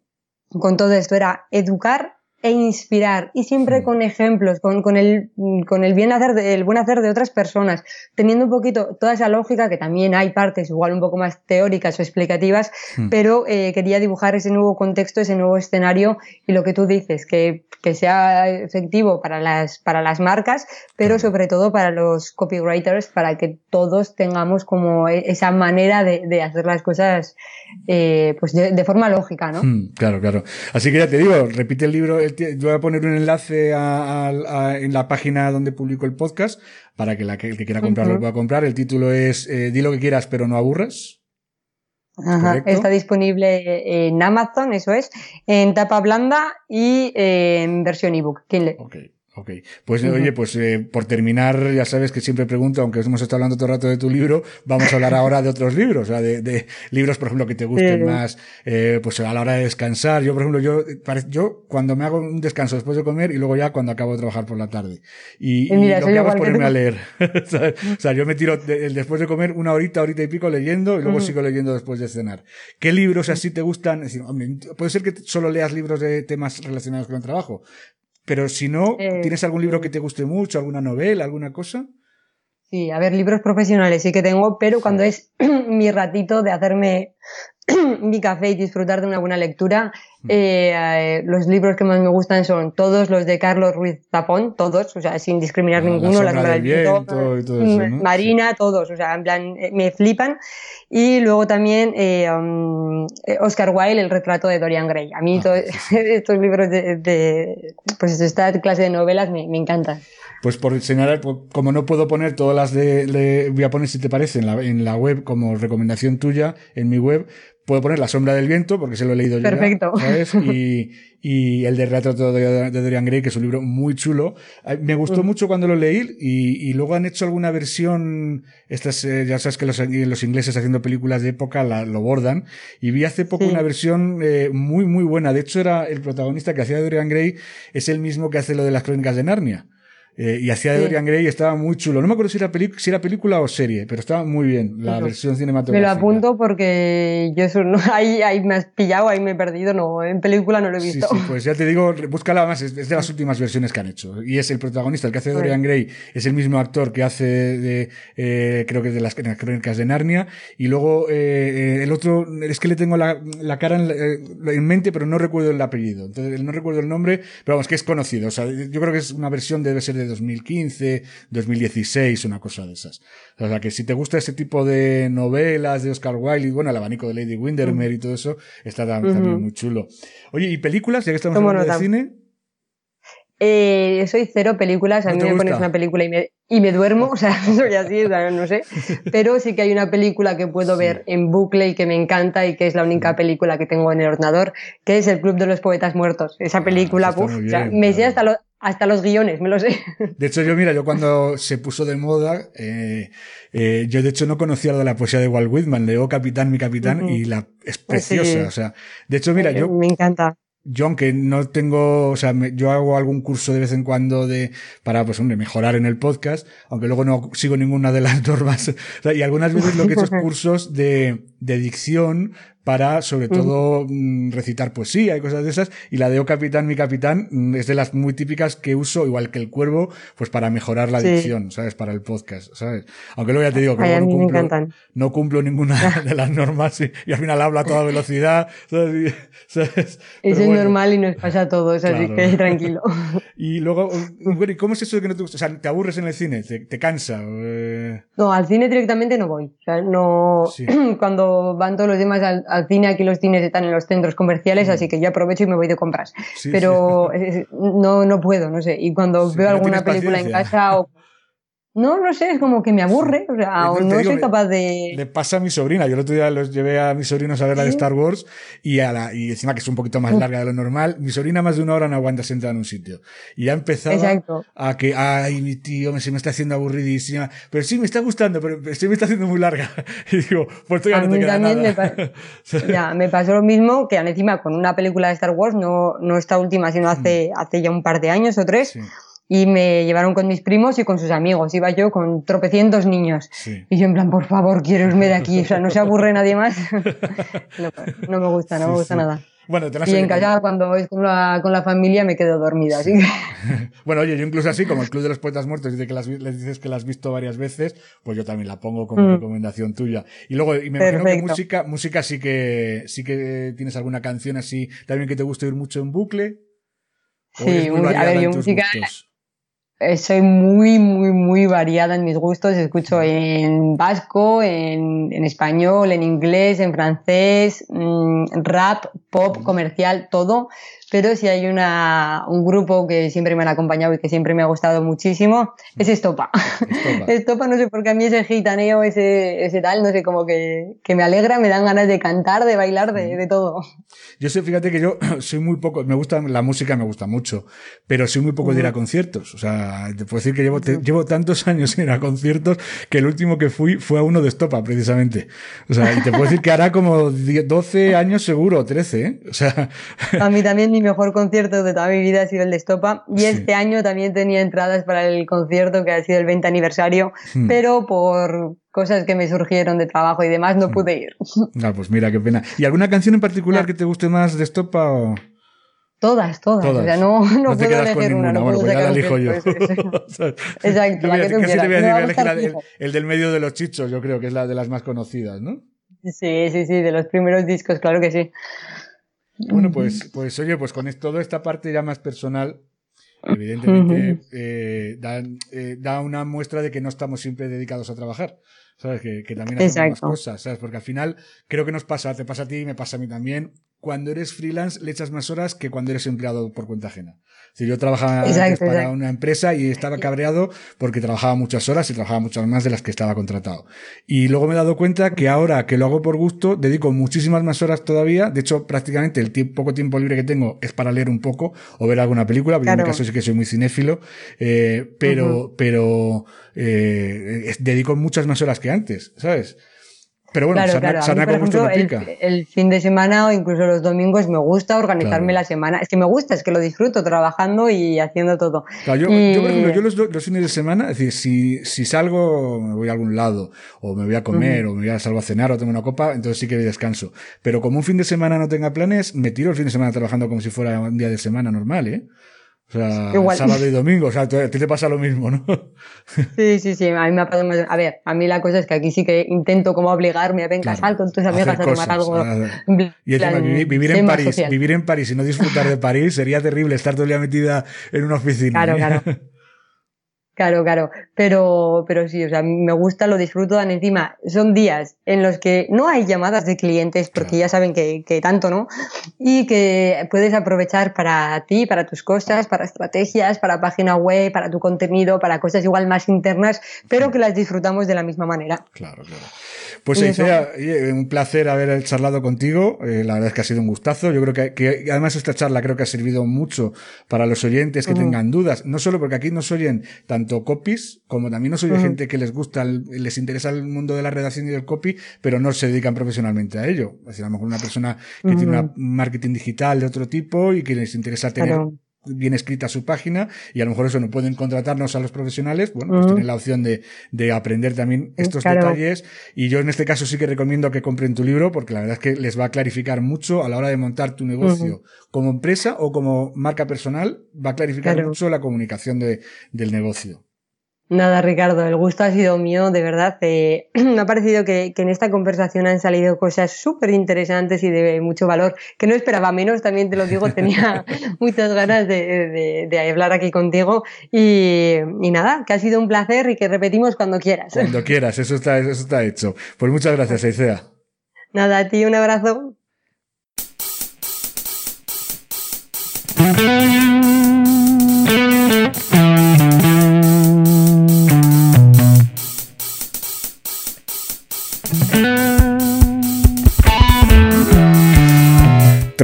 con todo esto era educar e inspirar y siempre con ejemplos, con, con el, con el bien hacer de, el buen hacer de otras personas, teniendo un poquito toda esa lógica que también hay partes igual un poco más teóricas o explicativas, pero eh, quería dibujar ese nuevo contexto, ese nuevo escenario y lo que tú dices, que, que sea efectivo para las, para las marcas, pero sobre todo para los copywriters, para que todos tengamos como e- esa manera de, de hacer las cosas eh, pues de, de forma lógica, ¿no? Hmm, claro, claro. Así que ya te digo, repite el libro. el voy a poner un enlace a- a- a- en la página donde publico el podcast para que la el que quiera comprarlo Ujú. pueda comprar. El título es eh, Di lo que quieras, pero no aburras. Ajá. Está disponible en Amazon, eso es, en tapa blanda y eh, en versión ebook. Kindle. Ok. Pues Ujú. oye, pues eh, por terminar, ya sabes que siempre pregunto, aunque hemos estado hablando todo el rato de tu libro, vamos a hablar ahora de otros libros, o sea, de, de libros, por ejemplo, que te gusten Sí. más, eh, pues a la hora de descansar. Yo, por ejemplo, yo, pare- yo cuando me hago un descanso después de comer y luego ya cuando acabo de trabajar por la tarde. Y, Y mira, y lo que hago es ponerme tú. a leer. [LAUGHS] o sea, yo me tiro de- después de comer una horita, horita y pico leyendo y luego sigo leyendo después de cenar. ¿Qué libros así te gustan? Es decir, hombre, puede ser que solo leas libros de temas relacionados con el trabajo, pero si no, Eh, ¿tienes algún libro que te guste mucho, alguna novela, alguna cosa? Sí, a ver, libros profesionales sí que tengo, pero cuando es [CLEARS THROAT] mi ratito de hacerme [CLEARS THROAT] mi café y disfrutar de una buena lectura. Eh, eh, los libros que más me gustan son todos los de Carlos Ruiz Zafón, todos, o sea, sin discriminar Ah, La ninguno, sombra del viento y todo eso, ¿no? Marina, todos, o sea, en plan, eh, me flipan. Y luego también eh, um, Oscar Wilde, el retrato de Dorian Gray. A mí Ah, sí, [LAUGHS] estos libros de, de, pues esta clase de novelas me, me encantan. Pues por señalar, como no puedo poner todas las de, de- voy a poner si te parece en la, en la web como recomendación tuya, en mi web, puedo poner La sombra del viento, porque se lo he leído yo. ya, Perfecto. ¿sabes? [LAUGHS] Y, y el de retrato de, de Dorian Gray, que es un libro muy chulo. Me gustó Mm. mucho cuando lo leí y, y luego han hecho alguna versión, estas, eh, ya sabes que los, los ingleses haciendo películas de época la- lo bordan. Y vi hace poco Sí. una versión eh, muy, muy buena. De hecho, era el protagonista que hacía de Dorian Gray, es el mismo que hace lo de las crónicas de Narnia. Eh, y hacía de Sí. Dorian Gray y estaba muy chulo. No me acuerdo si era, pelic- si era película o serie, pero estaba muy bien la versión Me cinematográfica. lo apunto porque yo eso no, [LAUGHS] ahí, ahí me has pillado, ahí me he perdido, no, en película no lo he visto. sí, pues ya te digo, búscala más, es es de las últimas versiones que han hecho. Y es el protagonista, el que hace de Dorian Gray, es el mismo actor que hace de, eh, creo que de las, las crónicas de Narnia. Y luego, eh, eh, el otro, es que le tengo la, la cara en, en mente, pero no recuerdo el apellido. Entonces, no recuerdo el nombre, pero vamos, que es conocido. O sea, yo creo que es una versión, debe ser de 2015, 2016, una cosa de esas. O sea, que si te gusta ese tipo de novelas de Oscar Wilde y bueno, el abanico de Lady Windermere y todo eso, está tam- también muy chulo. Oye, ¿y películas? Ya que estamos hablando de cine. Eh, soy cero películas, a ¿No mí me pones una película y me, y me duermo, o sea, [LAUGHS] soy así, o sea, no sé. Pero sí que hay una película que puedo ver en bucle y que me encanta y que es la única película que tengo en el ordenador, que es El Club de los Poetas Muertos. Esa película, Ah, puf, muy o sea, me sé hasta, los hasta los guiones, me lo sé. [LAUGHS] De hecho, yo, mira, yo cuando se puso de moda, eh, eh, yo de hecho no conocía lo de la poesía de Walt Whitman, leo Capitán, mi capitán, y la, es preciosa, Sí. o sea, de hecho, mira, yo, me encanta. Yo aunque no tengo, o sea, me- yo hago algún curso de vez en cuando de, para, pues hombre, mejorar en el podcast, aunque luego no sigo ninguna de las [LAUGHS] normas. O sea, y algunas veces lo que he hecho es cursos de, de dicción para, sobre todo, mm, recitar poesía y cosas de esas. Y la de O Capitán, mi capitán, mm, es de las muy típicas que uso, igual que el cuervo, pues para mejorar la Sí. dicción, ¿sabes? Para el podcast, ¿sabes? Aunque luego ya te digo que Ay, no cumplo, no cumplo ninguna [LAUGHS] de las normas y, y al final habla a toda velocidad, ¿sabes? [LAUGHS] ¿sabes? Eso Pero es bueno. normal y nos pasa a todos, así Claro. que [LAUGHS] tranquilo. Y luego, bueno, ¿y cómo es eso de que no te gusta? O sea, ¿te aburres en el cine? ¿Te, te cansa? Eh, No, al cine directamente no voy. O sea, no. Sí. [CLEARS THROAT] Cuando van todos los demás al, al cine, aquí los cines están en los centros comerciales, así que yo aprovecho y me voy de compras. Mm. sí, Pero eh, no, no puedo, no sé. Y cuando veo no alguna película en casa o. No, no sé, es como que me aburre. O sea, o no digo, soy capaz de. Le pasa a mi sobrina. Yo el otro día los llevé a mis sobrinos a ver la de. Star Wars y, a la, y encima que es un poquito más larga de lo normal. Mi sobrina más de una hora no aguanta sentada en un sitio. Y ya empezaba Exacto. a que, ay, mi tío, me, se me está haciendo aburridísima. Pero sí, me está gustando, pero sí me está haciendo muy larga. [LAUGHS] Y digo, pues tú ya A no te mí queda también nada. me pa- [LAUGHS] Ya, me pasó lo mismo que encima con una película de Star Wars, no, no esta última, sino hace, hace ya un par de años o tres, Mm. Sí, y me llevaron con mis primos y con sus amigos. Iba yo con tropecientos niños. sí. Y yo en plan, por favor, quiero irme de aquí. O sea, no se aburre nadie más. [LAUGHS] no, no me gusta, no Sí, me gusta sí. nada. Bueno, te la Y en casa, cuando es con la, con la familia, me quedo dormida. Así que [LAUGHS] Bueno, oye, yo incluso así, como el Club de los Poetas Muertos, dice que las, les dices que la has visto varias veces, pues yo también la pongo como Mm. recomendación tuya. Y luego, y me imagino que música, música sí que, sí que tienes alguna canción así, también que te guste oír mucho en bucle. ¿O Sí, a ver, yo música- gustos? Soy muy, muy, muy variada en mis gustos. Escucho en vasco, en, en español, en inglés, en francés, mm, rap, pop, comercial, todo. Pero si hay una, un grupo que siempre me han acompañado y que siempre me ha gustado muchísimo, es Estopa. Estopa. [LAUGHS] Estopa, no sé por qué a mí ese gitaneo, ese, ese tal, no sé, como que, que me alegra, me dan ganas de cantar, de bailar, de, de todo. Yo sé, fíjate que yo [CLEARS THROAT] soy muy poco, me gusta, la música me gusta mucho, pero soy muy poco de ir a conciertos. O sea, te puedo decir que llevo, te- llevo tantos [LAUGHS] años sin ir a conciertos que el último que fui fue a uno de Estopa, precisamente. O sea, y te puedo decir que hará como 10, 12 años seguro, 13, ¿eh? O sea, A mí también [LAUGHS] mi mejor concierto de toda mi vida ha sido el de Estopa y Sí. este año también tenía entradas para el concierto que ha sido el 20 aniversario, Hmm. pero por cosas que me surgieron de trabajo y demás no pude ir. [LAUGHS] ah, pues mira, qué pena. ¿Y alguna canción en particular que te guste más de Estopa o...? Todas, todas. Todas. O sea, no, no, No te puedo con elegir ninguna. una. No bueno, puedo pues ya la elijo yo. [LAUGHS] sea, Exacto, la que tú casi te quieras. voy a decir, voy elegir la- el del medio de los chichos, yo creo que es la de las más conocidas, ¿no? Sí, sí, sí, de los primeros discos, claro que sí. Bueno, pues, pues oye, pues con toda esta parte ya más personal, evidentemente eh, da, eh, da una muestra de que no estamos siempre dedicados a trabajar. ¿Sabes? Que, que también hacemos más Exacto. cosas, ¿sabes? Porque al final creo que nos pasa, te pasa a ti y me pasa a mí también. Cuando eres freelance le echas más horas que cuando eres empleado por cuenta ajena. Decir, yo trabajaba antes para exacto. una empresa y estaba cabreado porque trabajaba muchas horas y trabajaba muchas más de las que estaba contratado. Y luego me he dado cuenta que ahora que lo hago por gusto, dedico muchísimas más horas todavía. De hecho, prácticamente el tie- poco tiempo libre que tengo es para leer un poco o ver alguna película, porque en mi caso sí que soy muy cinéfilo, eh, pero, pero eh, dedico muchas más horas que antes, ¿sabes? Pero bueno, claro, sarna, claro. A mí, por ejemplo, el, el fin de semana o incluso los domingos me gusta organizarme Claro. la semana. Es que me gusta, es que lo disfruto trabajando y haciendo todo. Claro, yo, Y- yo, por ejemplo, yo los, los fines de semana, es decir, si, si salgo, me voy a algún lado, o me voy a comer, o me voy a salgo a cenar, o tomo una copa, entonces sí que descanso. Pero como un fin de semana no tenga planes, me tiro el fin de semana trabajando como si fuera un día de semana normal, ¿eh? O sea, Igual. sábado y domingo, o sea, a ti te pasa lo mismo, ¿no? [LAUGHS] Sí, sí, sí, a mí me ha pasado más. A ver, a mí la cosa es que aquí sí que intento como obligarme a venga, Claro, sal con tus amigas a tomar algo. a- Y encima, vivir, vivir en París, social. vivir en París y no disfrutar de [LAUGHS] París sería terrible estar todo el día metida en una oficina. Claro, ¿eh? claro. [LAUGHS] Claro, claro. Pero, pero sí, o sea, me gusta, lo disfruto. Dan encima, son días en los que no hay llamadas de clientes porque Claro. ya saben que, que tanto, ¿no? Y que puedes aprovechar para ti, para tus cosas, para estrategias, para página web, para tu contenido, para cosas igual más internas, pero que las disfrutamos de la misma manera. Claro, claro. Pues. Aicea, oye, un placer haber charlado contigo. Eh, la verdad es que ha sido un gustazo. Yo creo que, que además esta charla creo que ha servido mucho para los oyentes que tengan dudas. No solo porque aquí nos oyen tanto copies como también nos oye gente que les gusta, el- les interesa el mundo de la redacción y del copy, pero no se dedican profesionalmente a ello. Es decir, a lo mejor una persona que tiene un marketing digital de otro tipo y que les interesa tener Claro. Bien escrita su página y a lo mejor eso no pueden contratarnos a los profesionales, bueno, pues tienen la opción de, de aprender también estos detalles. Y yo en este caso sí que recomiendo que compren tu libro porque la verdad es que les va a clarificar mucho a la hora de montar tu negocio como empresa o como marca personal, va a clarificar mucho la comunicación de, del negocio. Nada, Ricardo, el gusto ha sido mío, de verdad. Eh, [CLEARS THROAT] me ha parecido que, en esta conversación han salido cosas súper interesantes y de mucho valor, que no esperaba menos, también te lo digo, [LAUGHS] tenía [LAUGHS] muchas ganas de, hablar aquí contigo. Y, nada, que ha sido un placer y que repetimos cuando quieras. Cuando quieras, eso está, eso está hecho. Pues muchas gracias, Aicea. Nada, a ti un abrazo.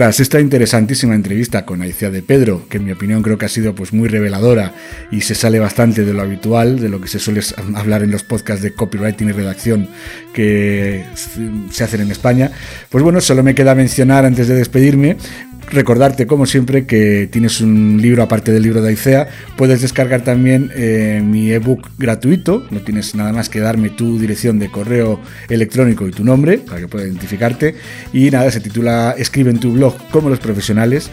Esta interesantísima entrevista con Aicea de Pedro, que en mi opinión creo que ha sido pues muy reveladora y se sale bastante de lo habitual, de lo que se suele hablar en los podcasts de copywriting y redacción que se hacen en España, pues bueno, solo me queda mencionar antes de despedirme recordarte, como siempre, que tienes un libro aparte del libro de Aicea. Puedes descargar también eh, mi ebook gratuito. No tienes nada más que darme tu dirección de correo electrónico y tu nombre para que pueda identificarte. Y nada, se titula Escribe en tu blog como los profesionales.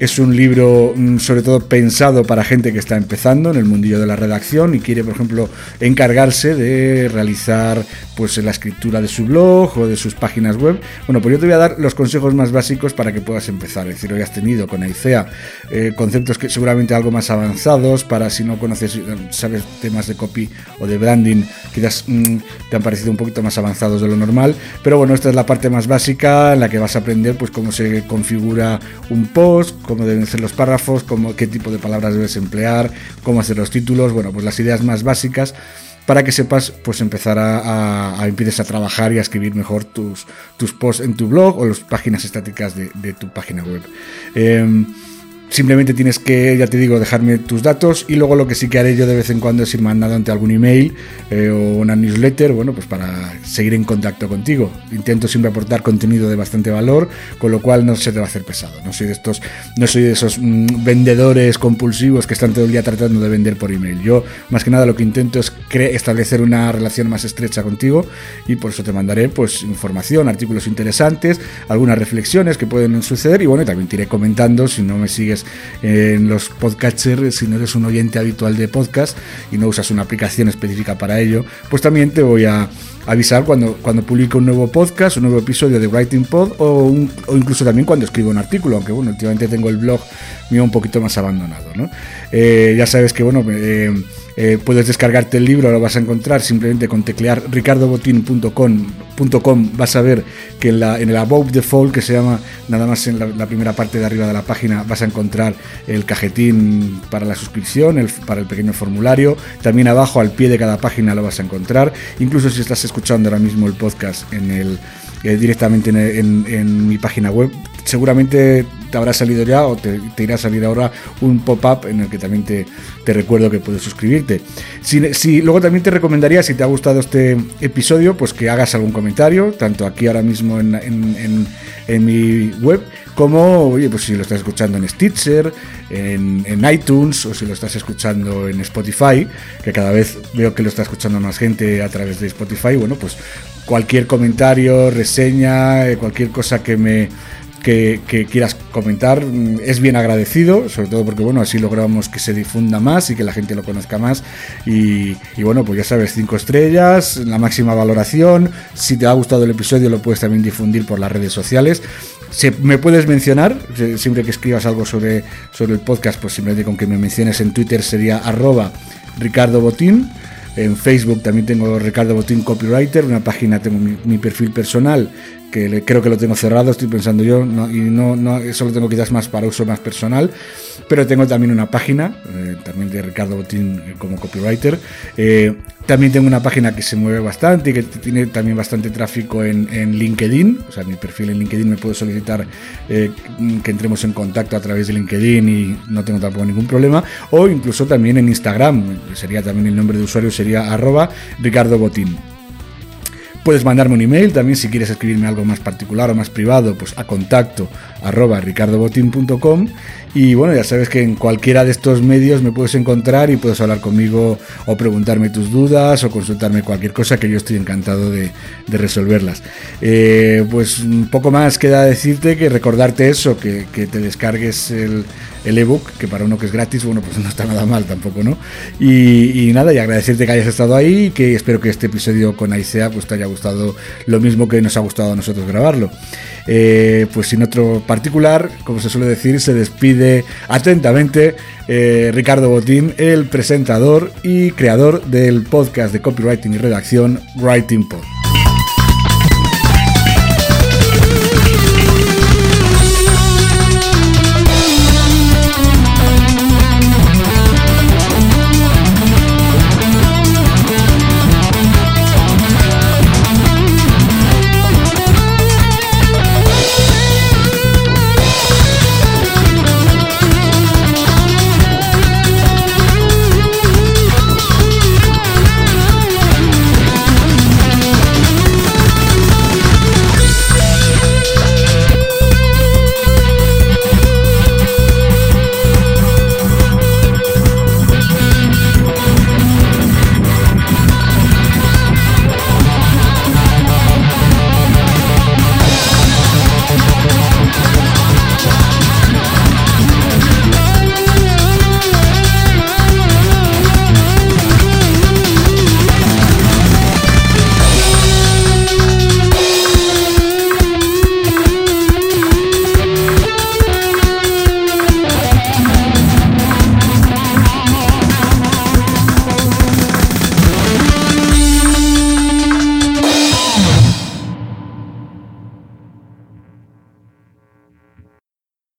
Es un libro mm, sobre todo pensado para gente que está empezando en el mundillo de la redacción y quiere, por ejemplo, encargarse de realizar pues la escritura de su blog o de sus páginas web. Bueno, pues yo te voy a dar los consejos más básicos para que puedas empezar. Es decir, hoy has tenido con Aicea eh, conceptos que seguramente algo más avanzados para si no conoces, sabes temas de copy o de branding, quizás mm, te han parecido un poquito más avanzados de lo normal. Pero bueno, esta es la parte más básica en la que vas a aprender pues cómo se configura un post, cómo deben ser los párrafos, cómo, qué tipo de palabras debes emplear, cómo hacer los títulos, bueno, pues las ideas más básicas para que sepas pues empezar a, a, empieces a trabajar y a escribir mejor tus, tus posts en tu blog o las páginas estáticas de, tu página web. Em, Simplemente tienes que, ya te digo, dejarme tus datos y luego lo que sí que haré yo de vez en cuando es ir mandando ante algún email eh, o una newsletter, bueno, pues para seguir en contacto contigo. Intento siempre aportar contenido de bastante valor, con lo cual no se te va a hacer pesado. No soy de estos, no soy de esos mm, vendedores compulsivos que están todo el día tratando de vender por email. Yo, más que nada, lo que intento es establecer una relación más estrecha contigo y por eso te mandaré pues información, artículos interesantes, algunas reflexiones que pueden suceder y bueno, también te iré comentando si no me sigues en los podcasters, si no eres un oyente habitual de podcast y no usas una aplicación específica para ello, pues también te voy a avisar cuando, cuando publico un nuevo podcast, un nuevo episodio de Writing Pod o, incluso también cuando escribo un artículo, aunque bueno, últimamente tengo el blog mío un poquito más abandonado. Eh, ya sabes que bueno, eh, eh, puedes descargarte el libro, lo vas a encontrar simplemente con teclear ricardobotin.com. Vas a ver que en, el Above the Fall, que se llama nada más en la, primera parte de arriba de la página, vas a encontrar el cajetín para la suscripción, para el pequeño formulario. También abajo, al pie de cada página, lo vas a encontrar. Incluso si estás escuchando ahora mismo el podcast en el eh, directamente en, mi página web. Seguramente te habrá salido ya o te, irá a salir ahora un pop-up en el que también te, recuerdo que puedes suscribirte. Si, luego también te recomendaría, si te ha gustado este episodio, pues que hagas algún comentario, tanto aquí ahora mismo en, en mi web, como, oye, pues si lo estás escuchando en Stitcher, en, en, iTunes o si lo estás escuchando en Spotify, que cada vez veo que lo está escuchando más gente a través de Spotify, bueno, pues cualquier comentario, reseña, eh, cualquier cosa que me que, quieras comentar mm, es bien agradecido, sobre todo porque bueno, así logramos que se difunda más y que la gente lo conozca más. Y, bueno, pues ya sabes, cinco estrellas, la máxima valoración. Si te ha gustado el episodio, lo puedes también difundir por las redes sociales. Se, me puedes mencionar, siempre que escribas algo sobre, sobre el podcast, pues simplemente con que me menciones en Twitter sería arroba Ricardo Botín. En Facebook también tengo Ricardo Botín Copywriter, una página, tengo mi, perfil personal, que creo que lo tengo cerrado, estoy pensando yo, y no, no, eso lo tengo quizás más para uso más personal pero tengo también una página, eh, también de Ricardo Botín eh, como copywriter. Eh, también tengo una página que se mueve bastante y que tiene también bastante tráfico en, LinkedIn. O sea, mi perfil en LinkedIn me puedo solicitar que entremos en contacto a través de LinkedIn y no tengo tampoco ningún problema. O incluso también en Instagram, sería también el nombre de usuario, sería arroba Ricardo Botín. Puedes mandarme un email también si quieres escribirme algo más particular o más privado, pues a contacto arroba ricardobotín.com y bueno, ya sabes que en cualquiera de estos medios me puedes encontrar y puedes hablar conmigo o preguntarme tus dudas o consultarme cualquier cosa que yo estoy encantado de, resolverlas. Eh, pues un poco más queda decirte que recordarte eso, que, te descargues el, el ebook, que para uno que es gratis, bueno, pues [LAUGHS] no está nada mal tampoco, ¿no? Y, nada, y agradecerte que hayas estado ahí y que espero que este episodio con Aisea pues te haya gustado lo mismo que nos ha gustado a nosotros grabarlo. Eh, pues sin otro particular, como se suele decir, se despide atentamente eh, Ricardo Botín, el presentador y creador del podcast de copywriting y redacción Writing Pod.